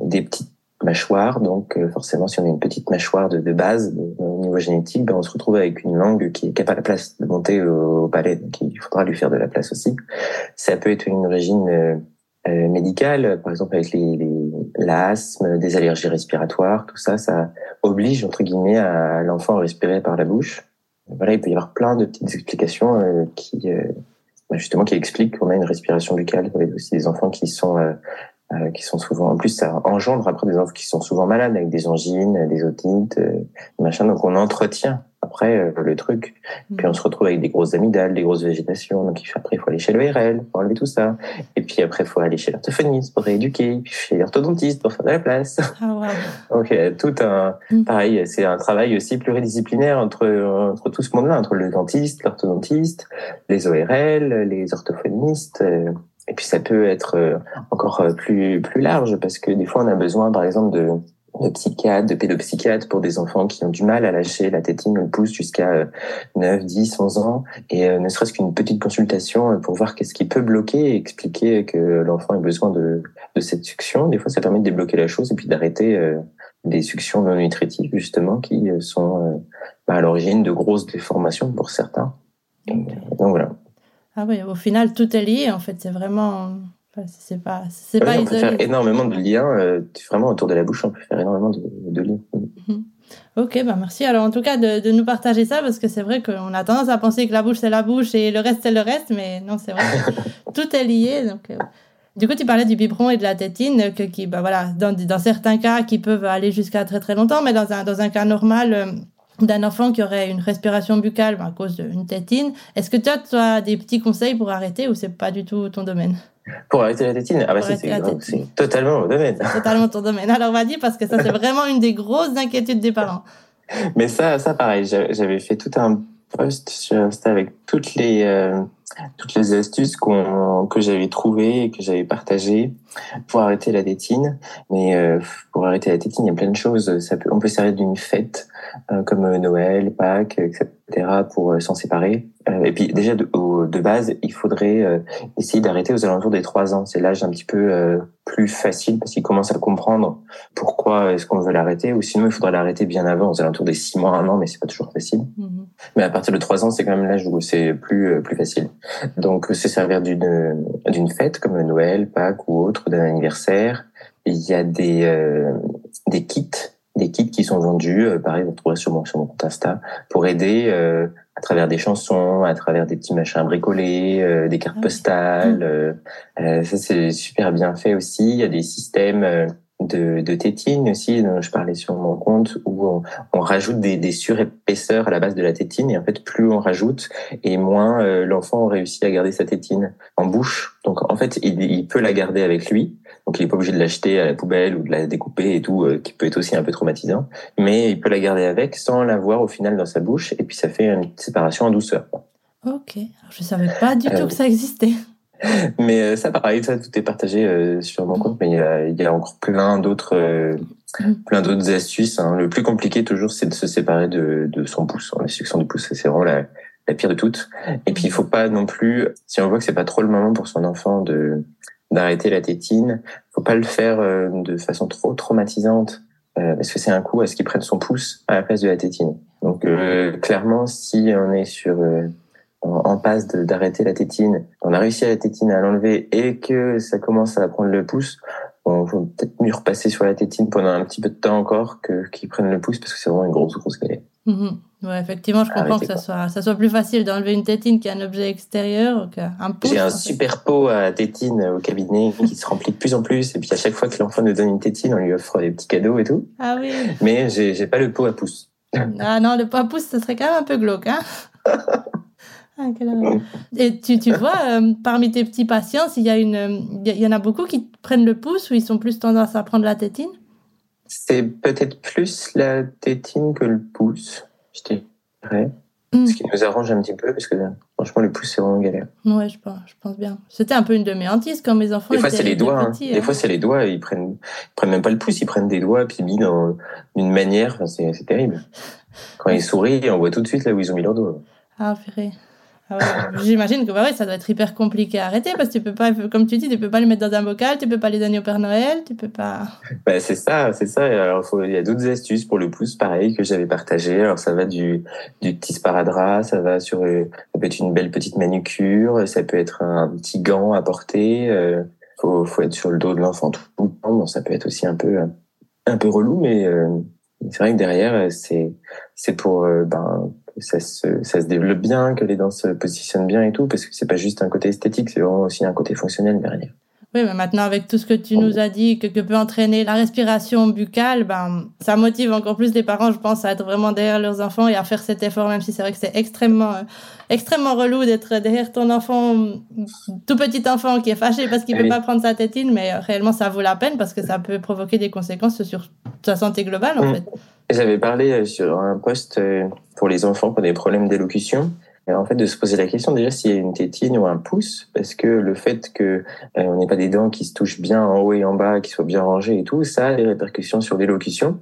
des petites mâchoires. Donc euh, forcément, si on a une petite mâchoire de, base de- au niveau génétique, ben, on se retrouve avec une langue qui n'a pas la place de monter au, au palais. Donc il faudra lui faire de la place aussi. Ça peut être une origine euh, euh, médicale, par exemple avec les, les l'asthme, des allergies respiratoires, tout ça, ça oblige entre guillemets à l'enfant à respirer par la bouche. Voilà, il peut y avoir plein de petites explications euh, qui euh, bah, justement qui expliquent qu'on a une respiration buccale. Il y a aussi des enfants qui sont euh, euh, qui sont souvent, en plus, ça engendre après des enfants qui sont souvent malades avec des angines, des otites, euh, machin. Donc on entretient après euh, le truc. Mm. Puis on se retrouve avec des grosses amygdales, des grosses végétations. Donc après, il faut aller chez l'ORL pour enlever tout ça. Et puis après, il faut aller chez l'orthophoniste pour rééduquer. Puis chez l'orthodontiste pour faire de la place. Ah, wow. [laughs] Donc a tout un, Mm. pareil, c'est un travail aussi pluridisciplinaire entre entre tout ce monde-là, entre le dentiste, l'orthodontiste, les ORL, les orthophonistes. Et puis ça peut être euh, encore euh, plus plus large parce que des fois on a besoin, par exemple, de de psychiatres, de pédopsychiatres pour des enfants qui ont du mal à lâcher la tétine ou le pouce jusqu'à euh, 9, 10, 11 ans. Et euh, ne serait-ce qu'une petite consultation pour voir qu'est-ce qui peut bloquer et expliquer que l'enfant a besoin de, de cette succion. Des fois, ça permet de débloquer la chose et puis d'arrêter des suctions non nutritives, justement, qui sont bah, à l'origine de grosses déformations pour certains. Donc voilà. Ah oui, au final, tout est lié. En fait, c'est vraiment. enfin, c'est pas, c'est Ouais, pas on peut faire énormément de liens, euh, vraiment autour de la bouche, on peut faire énormément de, de liens. Ok, bah merci. Alors en tout cas de, de nous partager ça parce que c'est vrai qu'on a tendance à penser que la bouche c'est la bouche et le reste c'est le reste, mais non, c'est vrai. [laughs] tout est lié. Donc, euh, Du coup, tu parlais du biberon et de la tétine, euh, que, qui, bah voilà, dans, dans certains cas qui peuvent aller jusqu'à très très longtemps, mais dans un, dans un cas normal d'un enfant qui aurait une respiration buccale bah, à cause d'une tétine, est-ce que toi, tu as des petits conseils pour arrêter ou c'est pas du tout ton domaine? Pour arrêter la tétine, ah bah c'est totalement au domaine. Totalement ton domaine. Alors vas-y, parce que ça c'est [laughs] vraiment une des grosses inquiétudes des parents. Mais ça, ça pareil, j'a- j'avais fait tout un post sur Insta avec toutes les euh, toutes les astuces qu'on que j'avais trouvées et que j'avais partagées pour arrêter la tétine. Mais euh, pour arrêter la tétine, il y a plein de choses. Ça peut, on peut servir d'une fête euh, comme euh, Noël, Pâques, etc. pour euh, s'en séparer. Euh, et puis déjà de, de base, il faudrait essayer d'arrêter aux alentours des trois ans. C'est l'âge un petit peu plus facile parce qu'il commence à comprendre pourquoi est-ce qu'on veut l'arrêter. Ou sinon, il faudrait l'arrêter bien avant, aux alentours des six mois, un an, mais c'est pas toujours facile. Mhm. Mais à partir de trois ans, c'est quand même l'âge où c'est plus euh, plus facile. Donc, se servir d'une d'une fête comme Noël, Pâques ou autre, d'un anniversaire. Il y a des euh, des kits, des kits qui sont vendus. euh, pareil, vous trouverez sur mon sur mon compte Insta pour aider euh, à travers des chansons, à travers des petits machins bricolés, euh, des cartes Ah postales. euh, euh, ça, c'est super bien fait aussi. Il y a des systèmes euh, de, de tétine aussi, dont je parlais sur mon compte, où on, on rajoute des, des surépaisseurs à la base de la tétine. Et en fait, plus on rajoute, et moins euh, l'enfant réussit à garder sa tétine en bouche. Donc, en fait, il, il peut la garder avec lui. Donc, il est pas obligé de l'acheter à la poubelle ou de la découper et tout, euh, qui peut être aussi un peu traumatisant. Mais il peut la garder avec sans l'avoir au final dans sa bouche. Et puis, ça fait une séparation en douceur. Ok, Alors, je savais pas du Euh, tout que ça existait. Mais euh, ça, pareil, ça, tout est partagé euh, sur mon compte, mais il y a, il y a encore plein d'autres, euh, plein d'autres astuces. hein. Le plus compliqué toujours, c'est de se séparer de, de son pouce. La succion du pouce, c'est vraiment la, la pire de toutes. Et puis, il faut pas non plus, si on voit que c'est pas trop le moment pour son enfant de d'arrêter la tétine, faut pas le faire de façon trop traumatisante, euh, parce que c'est un coup à ce qu'il prenne son pouce à la place de la tétine. Donc, euh, clairement, si on est sur euh, en passe de- d'arrêter la tétine, on a réussi à la tétine à l'enlever et que ça commence à prendre le pouce, on faut peut-être mieux repasser sur la tétine pendant un petit peu de temps encore que qu'ils prennent le pouce parce que c'est vraiment une grosse grosse galère. Mhm. Ouais, effectivement, je comprends Arrêtez, que ça soit, ça soit plus facile d'enlever une tétine qu'un objet extérieur qu'un pouce. J'ai un super pot à tétine au cabinet [laughs] qui se remplit de plus en plus et puis à chaque fois que l'enfant nous donne une tétine, on lui offre des petits cadeaux et tout. Ah oui. Mais j'ai j'ai pas le pot à pouce. Ah non, le pas pouce, ça serait quand même un peu glauque, hein. [laughs] Et tu, tu [laughs] vois, euh, parmi tes petits patients, s'il y a une, il y, il en a beaucoup qui prennent le pouce ou ils sont plus tendance à prendre la tétine? C'est peut-être plus la tétine que le pouce, je dirais. Mm. Ce qui nous arrange un petit peu parce que franchement le pouce c'est vraiment galère. Ouais, je pense, je pense bien. C'était un peu une de mes hantises quand mes enfants Des fois, c'est les doigts. hein. petits, Des hein. fois, c'est les doigts. Ils prennent, ils prennent même pas le pouce. Ils prennent des doigts puis mis dans d'une manière. Enfin, c'est terrible. Quand ils [laughs] sourient, on voit tout de suite là où ils ont mis leurs doigts. Ah, purée. Ah J'imagine que bah ouais, ça doit être hyper compliqué à arrêter parce que tu peux pas, comme tu dis, tu peux pas les mettre dans un bocal, tu peux pas les donner au Père Noël, tu peux pas. Bah, c'est ça, c'est ça. Alors, il y a d'autres astuces pour le pouce, pareil, que j'avais partagé. Alors, ça va du, du petit sparadrap, ça va sur, euh, ça peut être une belle petite manucure, ça peut être un petit gant à porter. Euh, faut, être sur le dos de l'enfant tout le temps. Bon, ça peut être aussi un peu, un peu relou, mais euh, c'est vrai que derrière, c'est, c'est pour, euh, ben, ça se, ça se développe bien, que les dents se positionnent bien et tout, parce que c'est pas juste un côté esthétique, c'est vraiment aussi un côté fonctionnel derrière. Oui, mais maintenant, avec tout ce que tu nous as dit, que, que peut entraîner la respiration buccale, ben, ça motive encore plus les parents, je pense, à être vraiment derrière leurs enfants et à faire cet effort, même si c'est vrai que c'est extrêmement, euh, extrêmement relou d'être derrière ton enfant, tout petit enfant qui est fâché parce qu'il ne peut pas prendre sa tétine, mais euh, réellement, ça vaut la peine parce que ça peut provoquer des conséquences sur sa santé globale, en mm. fait. J'avais parlé euh, sur un poste pour les enfants qui ont des problèmes d'élocution en fait de se poser la question déjà s'il y a une tétine ou un pouce, parce que le fait que euh, on n'ait pas des dents qui se touchent bien en haut et en bas, qui soient bien rangées et tout, ça a des répercussions sur l'élocution.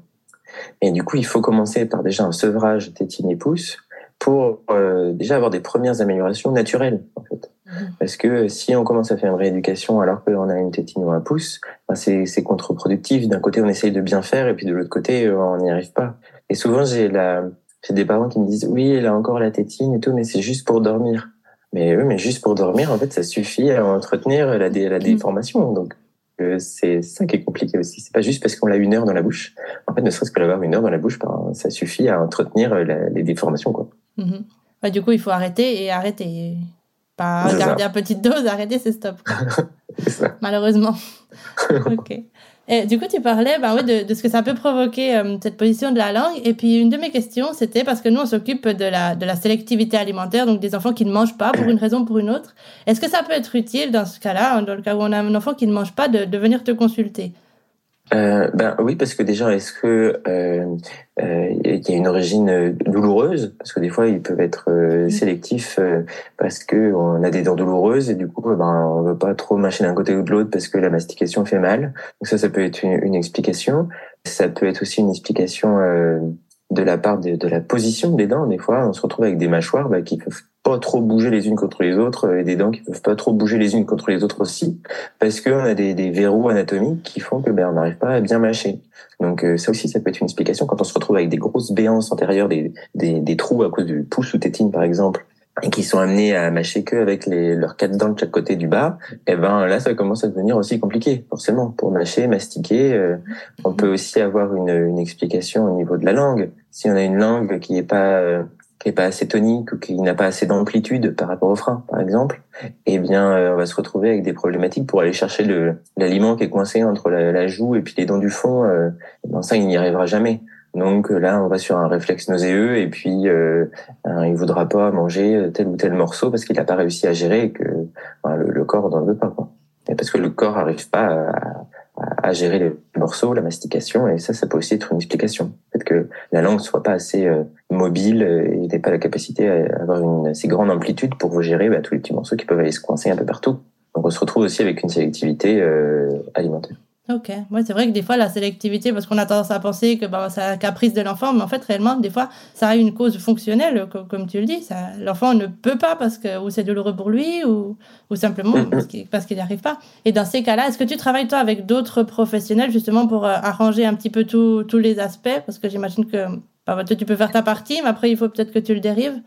Et du coup, il faut commencer par déjà un sevrage tétine et pouce pour euh, déjà avoir des premières améliorations naturelles. En fait. Mmh. Parce que si on commence à faire une rééducation alors qu'on a une tétine ou un pouce, ben c'est contre-productif. D'un côté, on essaye de bien faire et puis de l'autre côté, euh, on n'y arrive pas. Et souvent, j'ai la, j'ai des parents qui me disent oui, elle a encore la tétine et tout, mais c'est juste pour dormir. Mais eux, mais juste pour dormir, en fait, ça suffit à entretenir la, la mm. déformation. Donc, euh, c'est ça qui est compliqué aussi. C'est pas juste parce qu'on l'a une heure dans la bouche. En fait, ne serait-ce que l'avoir une heure dans la bouche, ben, ça suffit à entretenir les déformations, quoi. Bah, du coup, il faut arrêter et arrêter. Pas garder à petite dose, arrêter, c'est stop. [laughs] ça. Malheureusement. [laughs] ok. Et du coup, tu parlais ben oui, de, de, ce que ça peut provoquer, euh, cette position de la langue. Et puis, une de mes questions, c'était parce que nous, on s'occupe de la, de la sélectivité alimentaire, donc des enfants qui ne mangent pas pour une raison ou pour une autre. Est-ce que ça peut être utile dans ce cas-là, dans le cas où on a un enfant qui ne mange pas, de, de venir te consulter? Euh, ben oui, parce que déjà, est-ce que euh, euh, il y a une origine euh, douloureuse? Parce que des fois, ils peuvent être euh, sélectifs parce que on a des dents douloureuses et du coup, ben on veut pas trop mâcher d'un côté ou de l'autre parce que la mastication fait mal. Donc ça, ça peut être une, une explication. Ça peut être aussi une explication de la part de, de, la position des dents. Des fois, on se retrouve avec des mâchoires bah, qui peuvent pas trop bouger les unes contre les autres et des dents qui peuvent pas trop bouger les unes contre les autres aussi, parce qu'on a des, des, verrous anatomiques qui font que ben, on n'arrive pas à bien mâcher. Donc euh, ça aussi, ça peut être une explication quand on se retrouve avec des grosses béances antérieures, des, des, des trous à cause du pouce ou tétine par exemple, et qui sont amenés à mâcher que avec les, leurs quatre dents de chaque côté du bas, et eh ben là ça commence à devenir aussi compliqué forcément pour mâcher, mastiquer. Euh, on peut aussi avoir une, une, explication au niveau de la langue. Si on a une langue qui est pas euh, qui est pas assez tonique ou qui n'a pas assez d'amplitude par rapport au frein, par exemple, eh bien, euh, on va se retrouver avec des problématiques pour aller chercher le l'aliment qui est coincé entre la, la, joue et puis les dents du fond. Euh, ben ça, il n'y arrivera jamais. Donc euh, là, on va sur un réflexe nauséeux et puis euh, il voudra pas manger tel ou tel morceau parce qu'il n'a pas réussi à gérer et que le, le, corps n'en veut pas. Quoi. Parce que le corps n'arrive pas à, à, gérer les morceaux, la mastication, et ça, ça peut aussi être une explication. Peut-être que la langue soit pas assez euh, mobile et n'ait pas la capacité à avoir une assez grande amplitude pour vous gérer bah, tous les petits morceaux qui peuvent aller se coincer un peu partout. Donc on se retrouve aussi avec une sélectivité euh, alimentaire. Ok, ouais, c'est vrai que des fois la sélectivité, parce qu'on a tendance à penser que bah, c'est un caprice de l'enfant, mais en fait réellement des fois ça a une cause fonctionnelle, comme, comme tu le dis. L'enfant ne peut pas parce que ou c'est douloureux pour lui ou, ou simplement parce qu'il n'y arrive pas. Et dans ces cas-là, est-ce que tu travailles toi avec d'autres professionnels justement pour euh, arranger un petit peu tous les aspects? Parce que j'imagine que bah, tu peux faire ta partie, mais après il faut peut-être que tu le dérives.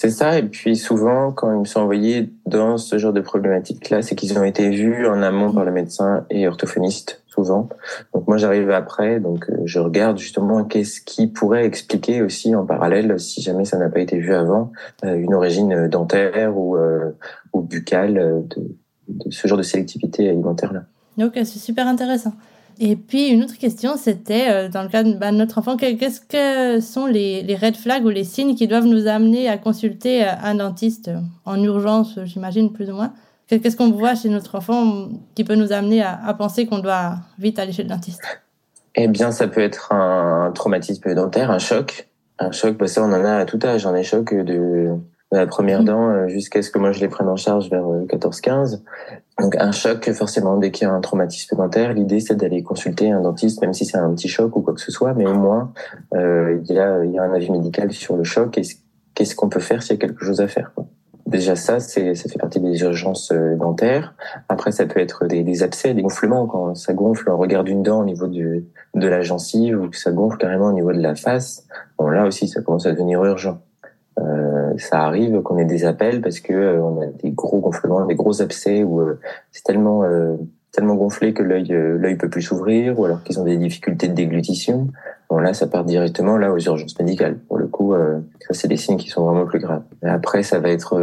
C'est ça, et puis souvent, quand ils me sont envoyés dans ce genre de problématiques-là, c'est qu'ils ont été vus en amont par le médecin et orthophoniste, souvent. Donc moi, j'arrive après, donc euh, je regarde justement qu'est-ce qui pourrait expliquer aussi en parallèle, si jamais ça n'a pas été vu avant, euh, une origine dentaire ou, euh, ou buccale de, de ce genre de sélectivité alimentaire-là. Ok, c'est super intéressant. Et puis une autre question, c'était euh, dans le cas de bah, notre enfant, qu'est-ce que sont les, les, red flags ou les signes qui doivent nous amener à consulter euh, un dentiste euh, en urgence, j'imagine plus ou moins? Qu'est-ce qu'on voit chez notre enfant qui peut nous amener à, penser qu'on doit vite aller chez le dentiste? Eh bien, ça peut être un traumatisme dentaire, un choc. Un choc, bah ça on en a à tout âge, un choc de la première mm. dent jusqu'à ce que moi je les prenne en charge vers 14-15. Donc un choc, forcément, dès qu'il y a un traumatisme dentaire, l'idée c'est d'aller consulter un dentiste, même si c'est un petit choc ou quoi que ce soit, mais au moins euh, il, y a, il y a un avis médical sur le choc qu'est-ce qu'on peut faire s'il y a quelque chose à faire. Quoi. Déjà ça, c'est ça fait partie des urgences euh, dentaires. Après, ça peut être des, des, abcès, des gonflements quand ça gonfle. On regarde une dent au niveau du, de la gencive ou que ça gonfle carrément au niveau de la face. Bon là aussi, ça commence à devenir urgent. Euh, ça arrive qu'on ait des appels parce que euh, on a des gros gonflements, des gros abcès ou euh, c'est tellement tellement gonflé que l'œil l'œil peut plus s'ouvrir, ou alors qu'ils ont des difficultés de déglutition. Bon là, ça part directement là aux urgences médicales. Pour le coup, ça c'est des signes qui sont vraiment plus graves. Après, ça va être,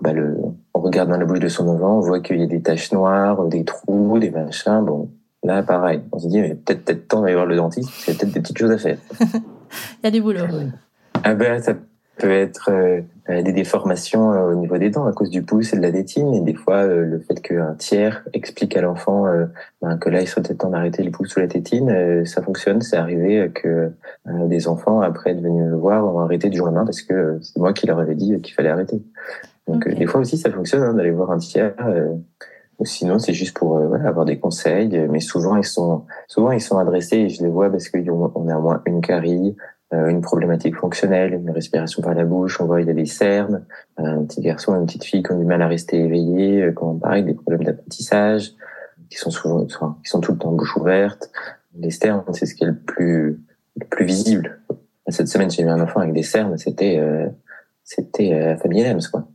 bah, le, on regarde dans la bouche de son enfant, on voit qu'il y a des taches noires, des trous, des machins. Bon, là pareil, on se dit mais peut-être peut-être temps d'aller voir le dentiste, c'est peut-être des petites choses à faire. [laughs] Il y a du boulot. Ah ben ça peut être euh, des déformations euh, au niveau des dents à cause du pouce et de la détine et des fois euh, le fait qu'un tiers explique à l'enfant ben, que là il serait peut-être temps d'arrêter le pouce ou la tétine ça fonctionne. C'est arrivé que des enfants après être venus me voir ont arrêté du jour au lendemain parce que c'est moi qui leur avais dit qu'il fallait arrêter. Donc Ok. des fois aussi ça fonctionne hein, d'aller voir un tiers ou sinon c'est juste pour voilà, avoir des conseils. Mais souvent ils sont souvent ils sont adressés et je les vois parce qu'on on a au moins une carie euh, une problématique fonctionnelle, une respiration par la bouche, on voit il y a des cernes, un petit garçon, une petite fille qui ont du mal à rester éveillés, euh, quand pareil des problèmes d'apprentissage, qui sont souvent, enfin, qui sont tout le temps bouche ouverte. Les cernes, c'est ce qui est le plus, le plus visible. Cette semaine, j'ai eu un enfant avec des cernes, c'était, euh, c'était euh, Famille Adams, quoi.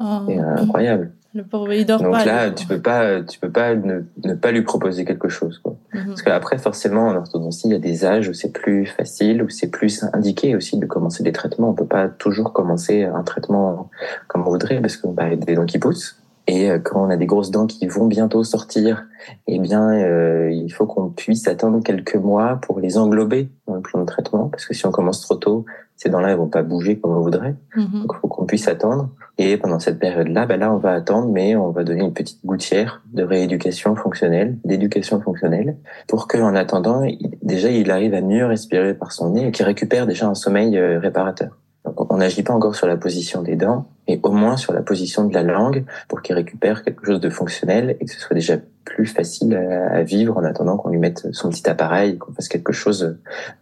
Oh, euh, incroyable. Le pauvre, il dort Donc pas. là, lui. tu peux pas, tu peux pas ne, ne pas lui proposer quelque chose, quoi. Mhm. Parce qu'après, forcément, en orthodontie, il y a des âges où c'est plus facile, où c'est plus indiqué aussi de commencer des traitements. On peut pas toujours commencer un traitement comme on voudrait, parce qu'on a des dents qui poussent. Et euh, quand on a des grosses dents qui vont bientôt sortir, eh bien, euh, il faut qu'on puisse attendre quelques mois pour les englober dans le plan de traitement, parce que si on commence trop tôt, ces dents-là, elles vont pas bouger comme on voudrait. Mhm. Donc, il faut qu'on puisse attendre. Et pendant cette période-là, ben là, on va attendre, mais on va donner une petite gouttière de rééducation fonctionnelle, d'éducation fonctionnelle, pour qu'en attendant, il- déjà, il arrive à mieux respirer par son nez et qu'il récupère déjà un sommeil euh, réparateur. Donc, on n'agit pas encore sur la position des dents, mais au moins sur la position de la langue pour qu'il récupère quelque chose de fonctionnel et que ce soit déjà plus facile à, vivre en attendant qu'on lui mette son petit appareil, qu'on fasse quelque chose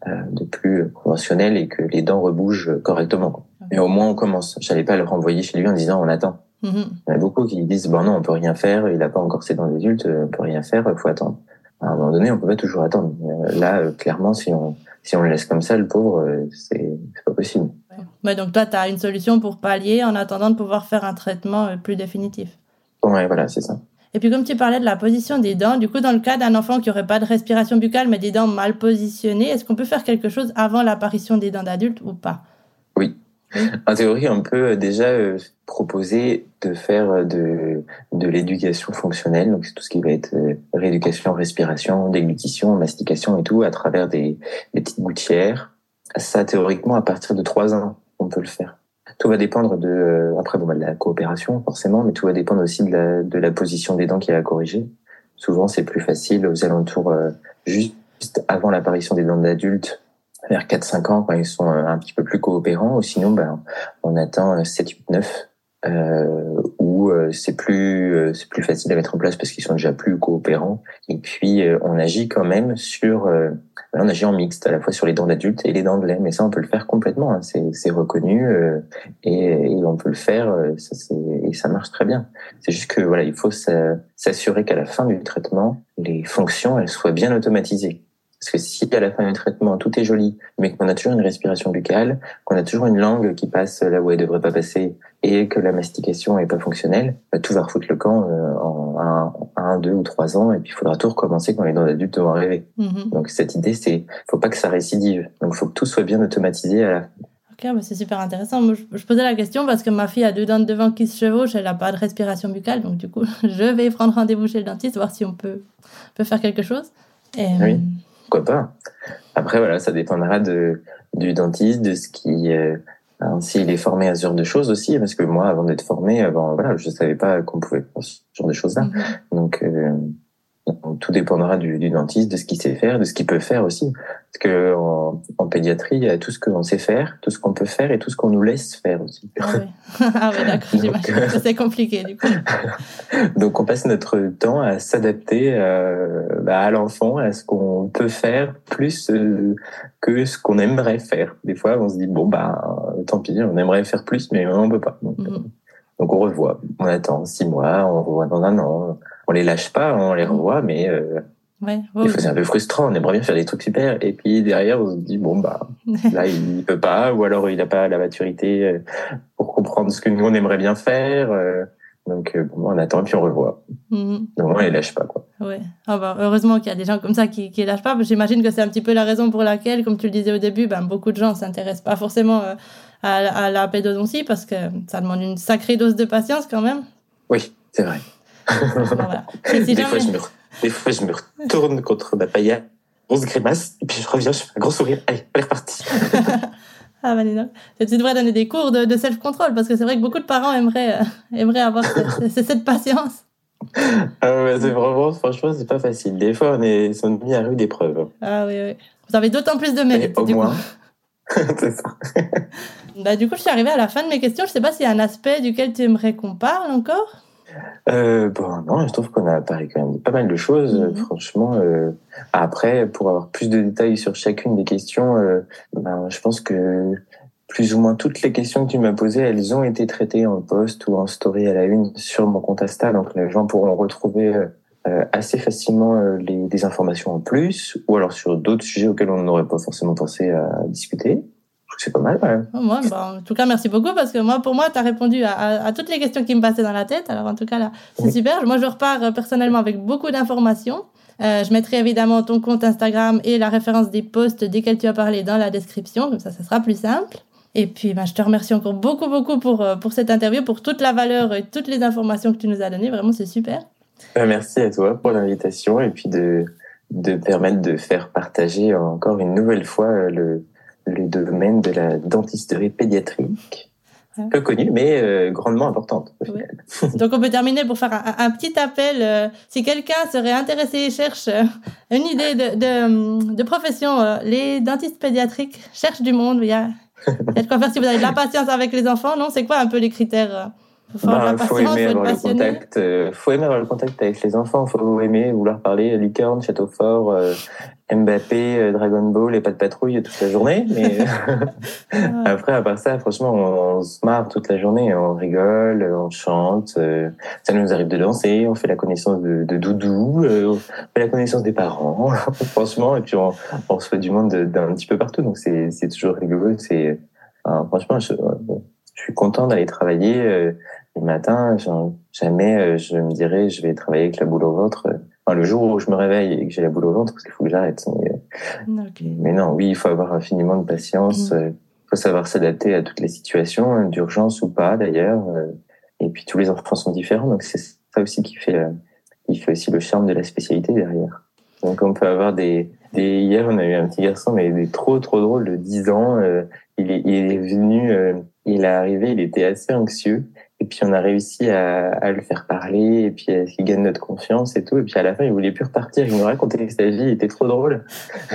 euh, de plus conventionnel et que les dents rebougent correctement. Mais au moins on commence. J'allais pas le renvoyer chez lui en disant on attend. Mhm. Il y en a beaucoup qui disent bon non on peut rien faire, il a pas encore ses dents adultes, euh, on peut rien faire, il faut attendre. À un moment donné on peut pas toujours attendre. Euh, Là euh, clairement si on si on le laisse comme ça le pauvre euh, c'est pas possible. Ouais, donc toi, tu as une solution pour pallier en attendant de pouvoir faire un traitement euh, plus définitif. Ouais voilà c'est ça. Et puis comme tu parlais de la position des dents, du coup dans le cas d'un enfant qui aurait pas de respiration buccale mais des dents mal positionnées, est-ce qu'on peut faire quelque chose avant l'apparition des dents d'adulte ou pas? En théorie, on peut déjà euh, proposer de faire euh, de, de l'éducation fonctionnelle, donc c'est tout ce qui va être euh, rééducation, respiration, déglutition, mastication et tout, à travers des, des petites gouttières. Ça, théoriquement, à partir de trois ans, on peut le faire. Tout va dépendre de, euh, après, bon, bah, de la coopération, forcément, mais tout va dépendre aussi de la, de la position des dents qui est à corriger. Souvent, c'est plus facile aux alentours, euh, juste avant l'apparition des dents d'adulte, vers 4-5 ans quand ils sont euh, un petit peu plus coopérants ou sinon ben on attend euh, 7 8 9 euh, où euh, c'est plus euh, c'est plus facile à mettre en place parce qu'ils sont déjà plus coopérants et puis euh, on agit quand même sur euh, on agit en mixte à la fois sur les dents d'adulte et les dents de lait mais ça on peut le faire complètement hein, c'est reconnu euh, et, et on peut le faire euh, ça et ça marche très bien. C'est juste que voilà il faut s'a- s'assurer qu'à la fin du traitement les fonctions elles soient bien automatisées parce que si à la fin du traitement tout est joli, mais qu'on a toujours une respiration buccale, qu'on a toujours une langue qui passe là où elle devrait pas passer, et que la mastication est pas fonctionnelle, bah, tout va refoutre le camp euh, en un, un, deux ou trois ans, et puis il faudra tout recommencer quand les dents d'adulte vont arriver. Mhm. Donc cette idée, c'est faut pas que ça récidive. Donc faut que tout soit bien automatisé à la fin. Ok, bah c'est super intéressant. Moi, je, je posais la question parce que ma fille a deux dents de devant qui se chevauchent, elle n'a pas de respiration buccale, donc du coup, [laughs] je vais prendre rendez-vous chez le dentiste, voir si on peut, peut faire quelque chose. Et, Oui. Pourquoi pas Après, voilà, ça dépendra de, du dentiste, de ce qui... Euh, hein, s'il est formé à ce genre de choses aussi, parce que moi, avant d'être formé, avant, voilà, je savais pas qu'on pouvait faire ce genre de choses-là. Mhm. Donc, euh, donc, tout dépendra du, du dentiste, de ce qu'il sait faire, de ce qu'il peut faire aussi. Parce que en, en pédiatrie, il y a tout ce qu'on sait faire, tout ce qu'on peut faire et tout ce qu'on nous laisse faire aussi. Ah oui, [laughs] ah oui [laughs] d'accord, j'imagine que c'est compliqué du coup. [laughs] Donc on passe notre temps à s'adapter euh, bah, à l'enfant, à ce qu'on peut faire plus euh, que ce qu'on aimerait faire. Des fois, on se dit bon bah euh, tant pis, on aimerait faire plus, mais on peut pas. Donc, euh, Mhm. donc on revoit, on attend six mois, on revoit dans un an. On les lâche pas, on les revoit, mais euh, Ouais, des ouais, fois c'est un peu frustrant. On aimerait bien faire des trucs super, et puis derrière on se dit bon bah [laughs] là il peut pas, ou alors il n'a pas la maturité euh, pour comprendre ce que nous on aimerait bien faire. euh, donc euh, bon, on attend et puis on revoit. Mhm. Au moins, il lâche pas, quoi. Ouais. Ah bah, heureusement qu'il y a des gens comme ça qui, qui lâchent pas. J'imagine que c'est un petit peu la raison pour laquelle, comme tu le disais au début, ben, beaucoup de gens s'intéressent pas forcément euh, à, à, la pédodontie parce que ça demande une sacrée dose de patience quand même. Oui, c'est vrai. Voilà. des, fois, je me, des, fois, je me, retourne contre ma paillette, grosse grimace, et puis je reviens, je fais un gros sourire. Allez, on est reparti. [laughs] ah, Vanina. Tu devrais donner des cours de, de self-control parce que c'est vrai que beaucoup de parents aimeraient, euh, aimeraient avoir cette, [laughs] cette patience. Ah ouais, c'est vraiment, franchement, c'est pas facile. Des fois, on est, on est mis à rude d'épreuve. Ah oui, oui. Vous avez d'autant plus de mérite. au moins. [laughs] c'est ça. bah, du coup, je suis arrivée à la fin de mes questions. Je sais pas s'il y a un aspect duquel tu aimerais qu'on parle encore. Euh, bon, non, je trouve qu'on a parlé quand même pas mal de choses. Mhm. Franchement, euh, après, pour avoir plus de détails sur chacune des questions, euh, ben, je pense que plus ou moins toutes les questions que tu m'as posées, elles ont été traitées en post ou en story à la une sur mon compte Insta. Donc les gens pourront retrouver euh, assez facilement euh, les, des informations en plus, ou alors sur d'autres sujets auxquels on n'aurait pas forcément pensé à discuter. C'est pas mal quand même. Oh, moi, bah, en tout cas, merci beaucoup parce que moi, pour moi, tu as répondu à, à, toutes les questions qui me passaient dans la tête. Alors en tout cas, là, c'est super. Moi, je repars euh, personnellement avec beaucoup d'informations. Euh, je mettrai évidemment ton compte Instagram et la référence des posts desquels tu as parlé dans la description, comme ça, ça sera plus simple. Et puis, bah, je te remercie encore beaucoup, beaucoup pour, euh, pour cette interview, pour toute la valeur et toutes les informations que tu nous as données. Vraiment, c'est super. Merci à toi pour l'invitation et puis de, de permettre de faire partager encore une nouvelle fois le, le domaine de la dentisterie pédiatrique. Peu connue, mais euh, grandement importante. Donc, on peut terminer pour faire un, petit appel. si quelqu'un serait intéressé et cherche une idée de, de, de profession, les dentistes pédiatriques cherchent du monde. Il y a, il y a de quoi faire si vous avez de la patience avec les enfants, non C'est quoi un peu les critères euh, faut, bah, faut aimer avoir le contact. Euh, faut aimer avoir le contact avec les enfants. Faut aimer vouloir parler licorne, château fort, euh, Mbappé, euh, Dragon Ball et pas de patrouille toute la journée. Mais [laughs] [laughs] après, à part ça, franchement, on, se marre toute la journée. On rigole, on chante. ça nous arrive de danser. On fait la connaissance de, de Doudou. on fait la connaissance des parents. [laughs] franchement, et puis on, on reçoit du monde d'un petit peu partout. Donc c'est c'est toujours rigolo. C'est franchement, je, je suis content d'aller travailler. Euh, le matin, jamais je me dirais je vais travailler avec la boule au ventre le jour où je me réveille et que j'ai la boule au ventre, il faut que j'arrête. Mais, non, oui, il faut avoir infiniment de patience. Mm. Il faut savoir s'adapter à toutes les situations, d'urgence ou pas d'ailleurs. Euh, et puis tous les enfants sont différents, donc c'est ça aussi qui fait, euh, qui fait aussi le charme de la spécialité derrière. Donc on peut avoir des, des hier on a eu un petit garçon mais des trop trop drôle de 10 ans. Euh, il, est, il est venu, il est arrivé, il était assez anxieux et puis on a réussi à, à le faire parler, et puis à qu'il gagne notre confiance et tout. Et puis à la fin, il voulait plus repartir. Il nous racontait sa vie, il était trop drôle.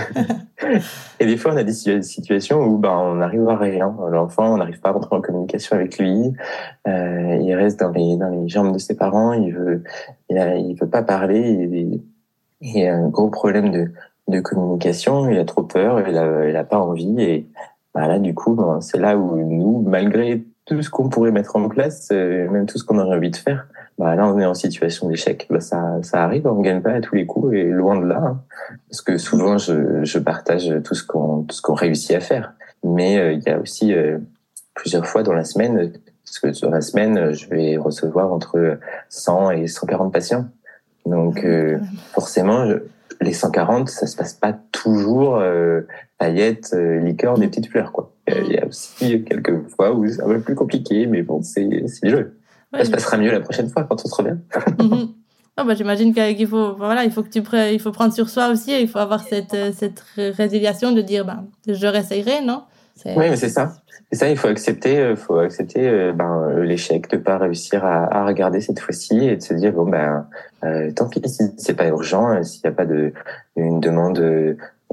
[laughs] et des fois, on a des situations où ben on n'arrive à rien. L'enfant, on n'arrive pas à rentrer en communication avec lui. Euh, il reste dans les dans les jambes de ses parents. Il veut il, a, il veut pas parler. Il, il a un gros problème de de communication. Il a trop peur. Il a il a pas envie. Et ben là, du coup, ben, c'est là où nous, malgré tout ce qu'on pourrait mettre en place, euh, même tout ce qu'on aurait envie de faire, bah là on est en situation d'échec. Bah, ça, ça arrive, on ne gagne pas à tous les coups et loin de là, hein. parce que souvent je, je partage tout ce qu'on tout ce qu'on réussit à faire. Mais euh, il y a aussi euh, plusieurs fois dans la semaine, parce que sur la semaine je vais recevoir entre 100 et 140 patients. Donc forcément, les 140, ça se passe pas toujours euh, paillettes, euh, licorne et petites fleurs. Quoi. Il y a aussi quelques fois où c'est un peu plus compliqué, mais bon, c'est le jeu. ça se passera mieux la prochaine fois quand on se revient. Ah, bah, J'imagine qu'il faut, voilà, il faut que tu il faut prendre sur soi aussi, il faut avoir cette, euh, cette résiliation de dire ben, je réessayerai, non? Oui, mais c'est ça. C'est ça, il faut accepter, euh, faut accepter euh, ben, l'échec de pas réussir à, à regarder cette fois-ci et de se dire bon ben euh, tant pis si c'est pas urgent, euh, s'il n'y a pas de une demande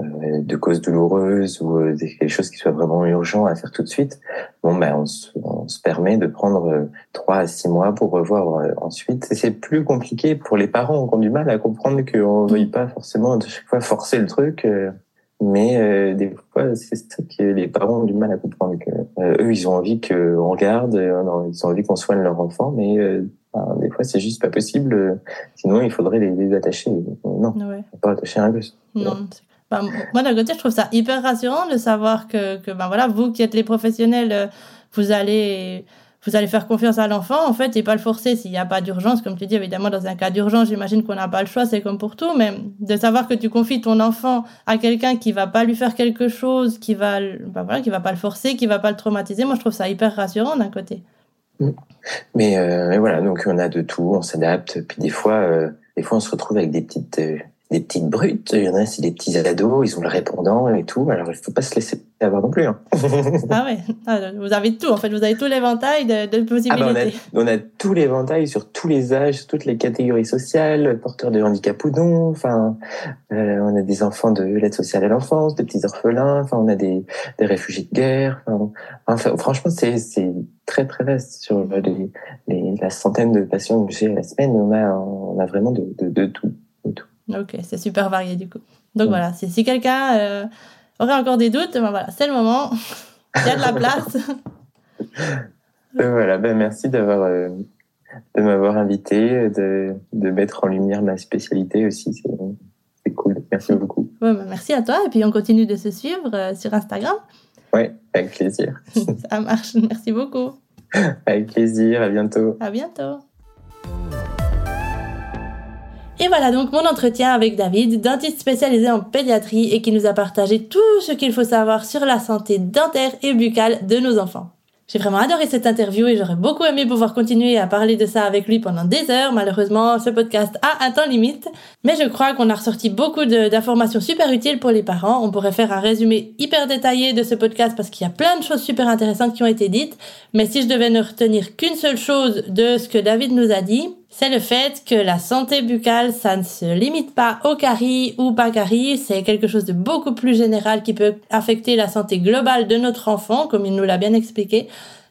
de cause douloureuse ou quelque chose qui soit vraiment urgent à faire tout de suite, bon ben on se, on se permet de prendre trois à six mois pour revoir ensuite. C'est plus compliqué pour les parents qui ont du mal à comprendre qu'on ne veuille pas forcément de chaque fois forcer le truc. Mais euh, des fois, c'est ça que les parents ont du mal à comprendre. Que, euh, eux, ils ont envie qu'on regarde, euh, ils ont envie qu'on soigne leur enfant, mais ben, des fois, c'est juste pas possible. Sinon, il faudrait les, les attacher. Non, ouais. pas attacher un gosse. Non. Ben, moi, d'un côté, je trouve ça hyper rassurant de savoir que, que ben voilà, vous qui êtes les professionnels, vous allez vous allez faire confiance à l'enfant, en fait, et pas le forcer s'il n'y a pas d'urgence. Comme tu dis, évidemment, dans un cas d'urgence, j'imagine qu'on n'a pas le choix, c'est comme pour tout, mais de savoir que tu confies ton enfant à quelqu'un qui va pas lui faire quelque chose, qui va, bah voilà, qui va pas le forcer, qui va pas le traumatiser, moi, je trouve ça hyper rassurant d'un côté. Mais, euh, mais, voilà, donc on a de tout, on s'adapte, puis des fois, euh, des fois, on se retrouve avec des petites, euh, des petites brutes. Il y en a, c'est des petits ados, ils ont le répondant et tout. Alors, il faut pas se laisser avoir non plus. Hein. [laughs] ah ouais, ah, vous avez tout, en fait, vous avez tout l'éventail de, de, possibilités. Ah bah on, a, on, a, tout l'éventail sur tous les âges, toutes les catégories sociales, porteurs de handicap ou non. Enfin, euh, on a des enfants de l'aide sociale à l'enfance, des petits orphelins. Enfin, on a des, des réfugiés de guerre. Enfin, enfin franchement, c'est très très vaste sur les, les, la centaine de patients que j'ai la semaine. On a, on a vraiment de, de, de tout. Ok, c'est super varié du coup. Donc voilà, si, si quelqu'un euh, aurait encore des doutes, ben voilà, c'est le moment. Il y a de la place. [laughs] Euh, voilà, ben merci d'avoir euh, de m'avoir invité, de, de mettre en lumière ma spécialité aussi. C'est cool. Merci beaucoup. Ouais, ben merci à toi. Et puis on continue de se suivre sur Instagram. Oui, avec plaisir. [laughs] Ça marche. Merci beaucoup. [laughs] Avec plaisir. À bientôt. À bientôt. Et voilà donc mon entretien avec David, dentiste spécialisé en pédiatrie et qui nous a partagé tout ce qu'il faut savoir sur la santé dentaire et buccale de nos enfants. J'ai vraiment adoré cette interview et j'aurais beaucoup aimé pouvoir continuer à parler de ça avec lui pendant des heures. Malheureusement, ce podcast a un temps limite. Mais je crois qu'on a ressorti beaucoup d'informations super utiles pour les parents. On pourrait faire un résumé hyper détaillé de ce podcast parce qu'il y a plein de choses super intéressantes qui ont été dites. Mais si je devais ne retenir qu'une seule chose de ce que David nous a dit, c'est le fait que la santé buccale, ça ne se limite pas au caries ou pas caries, c'est quelque chose de beaucoup plus général qui peut affecter la santé globale de notre enfant, comme il nous l'a bien expliqué.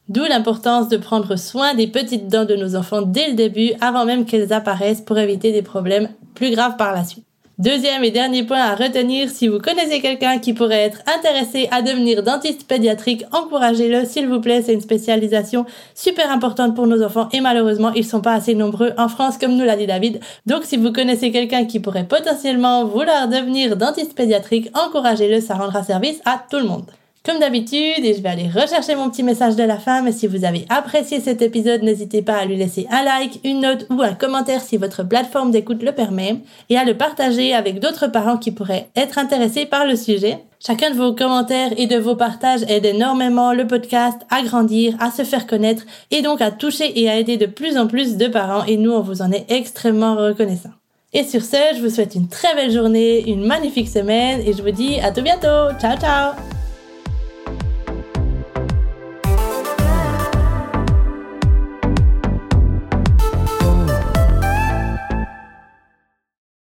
D'où l'importance de prendre soin des petites dents de nos enfants dès le début, avant même qu'elles apparaissent pour éviter des problèmes plus graves par la suite. Deuxième et dernier point à retenir, si vous connaissez quelqu'un qui pourrait être intéressé à devenir dentiste pédiatrique, encouragez-le s'il vous plaît, c'est une spécialisation super importante pour nos enfants et malheureusement ils sont pas assez nombreux en France comme nous l'a dit David. Donc si vous connaissez quelqu'un qui pourrait potentiellement vouloir devenir dentiste pédiatrique, encouragez-le, ça rendra service à tout le monde. Comme d'habitude, et je vais aller rechercher mon petit message de la fin, mais si vous avez apprécié cet épisode, n'hésitez pas à lui laisser un like, une note ou un commentaire si votre plateforme d'écoute le permet, et à le partager avec d'autres parents qui pourraient être intéressés par le sujet. Chacun de vos commentaires et de vos partages aide énormément le podcast à grandir, à se faire connaître, et donc à toucher et à aider de plus en plus de parents, et nous, on vous en est extrêmement reconnaissants. Et sur ce, je vous souhaite une très belle journée, une magnifique semaine, et je vous dis à tout bientôt. Ciao ciao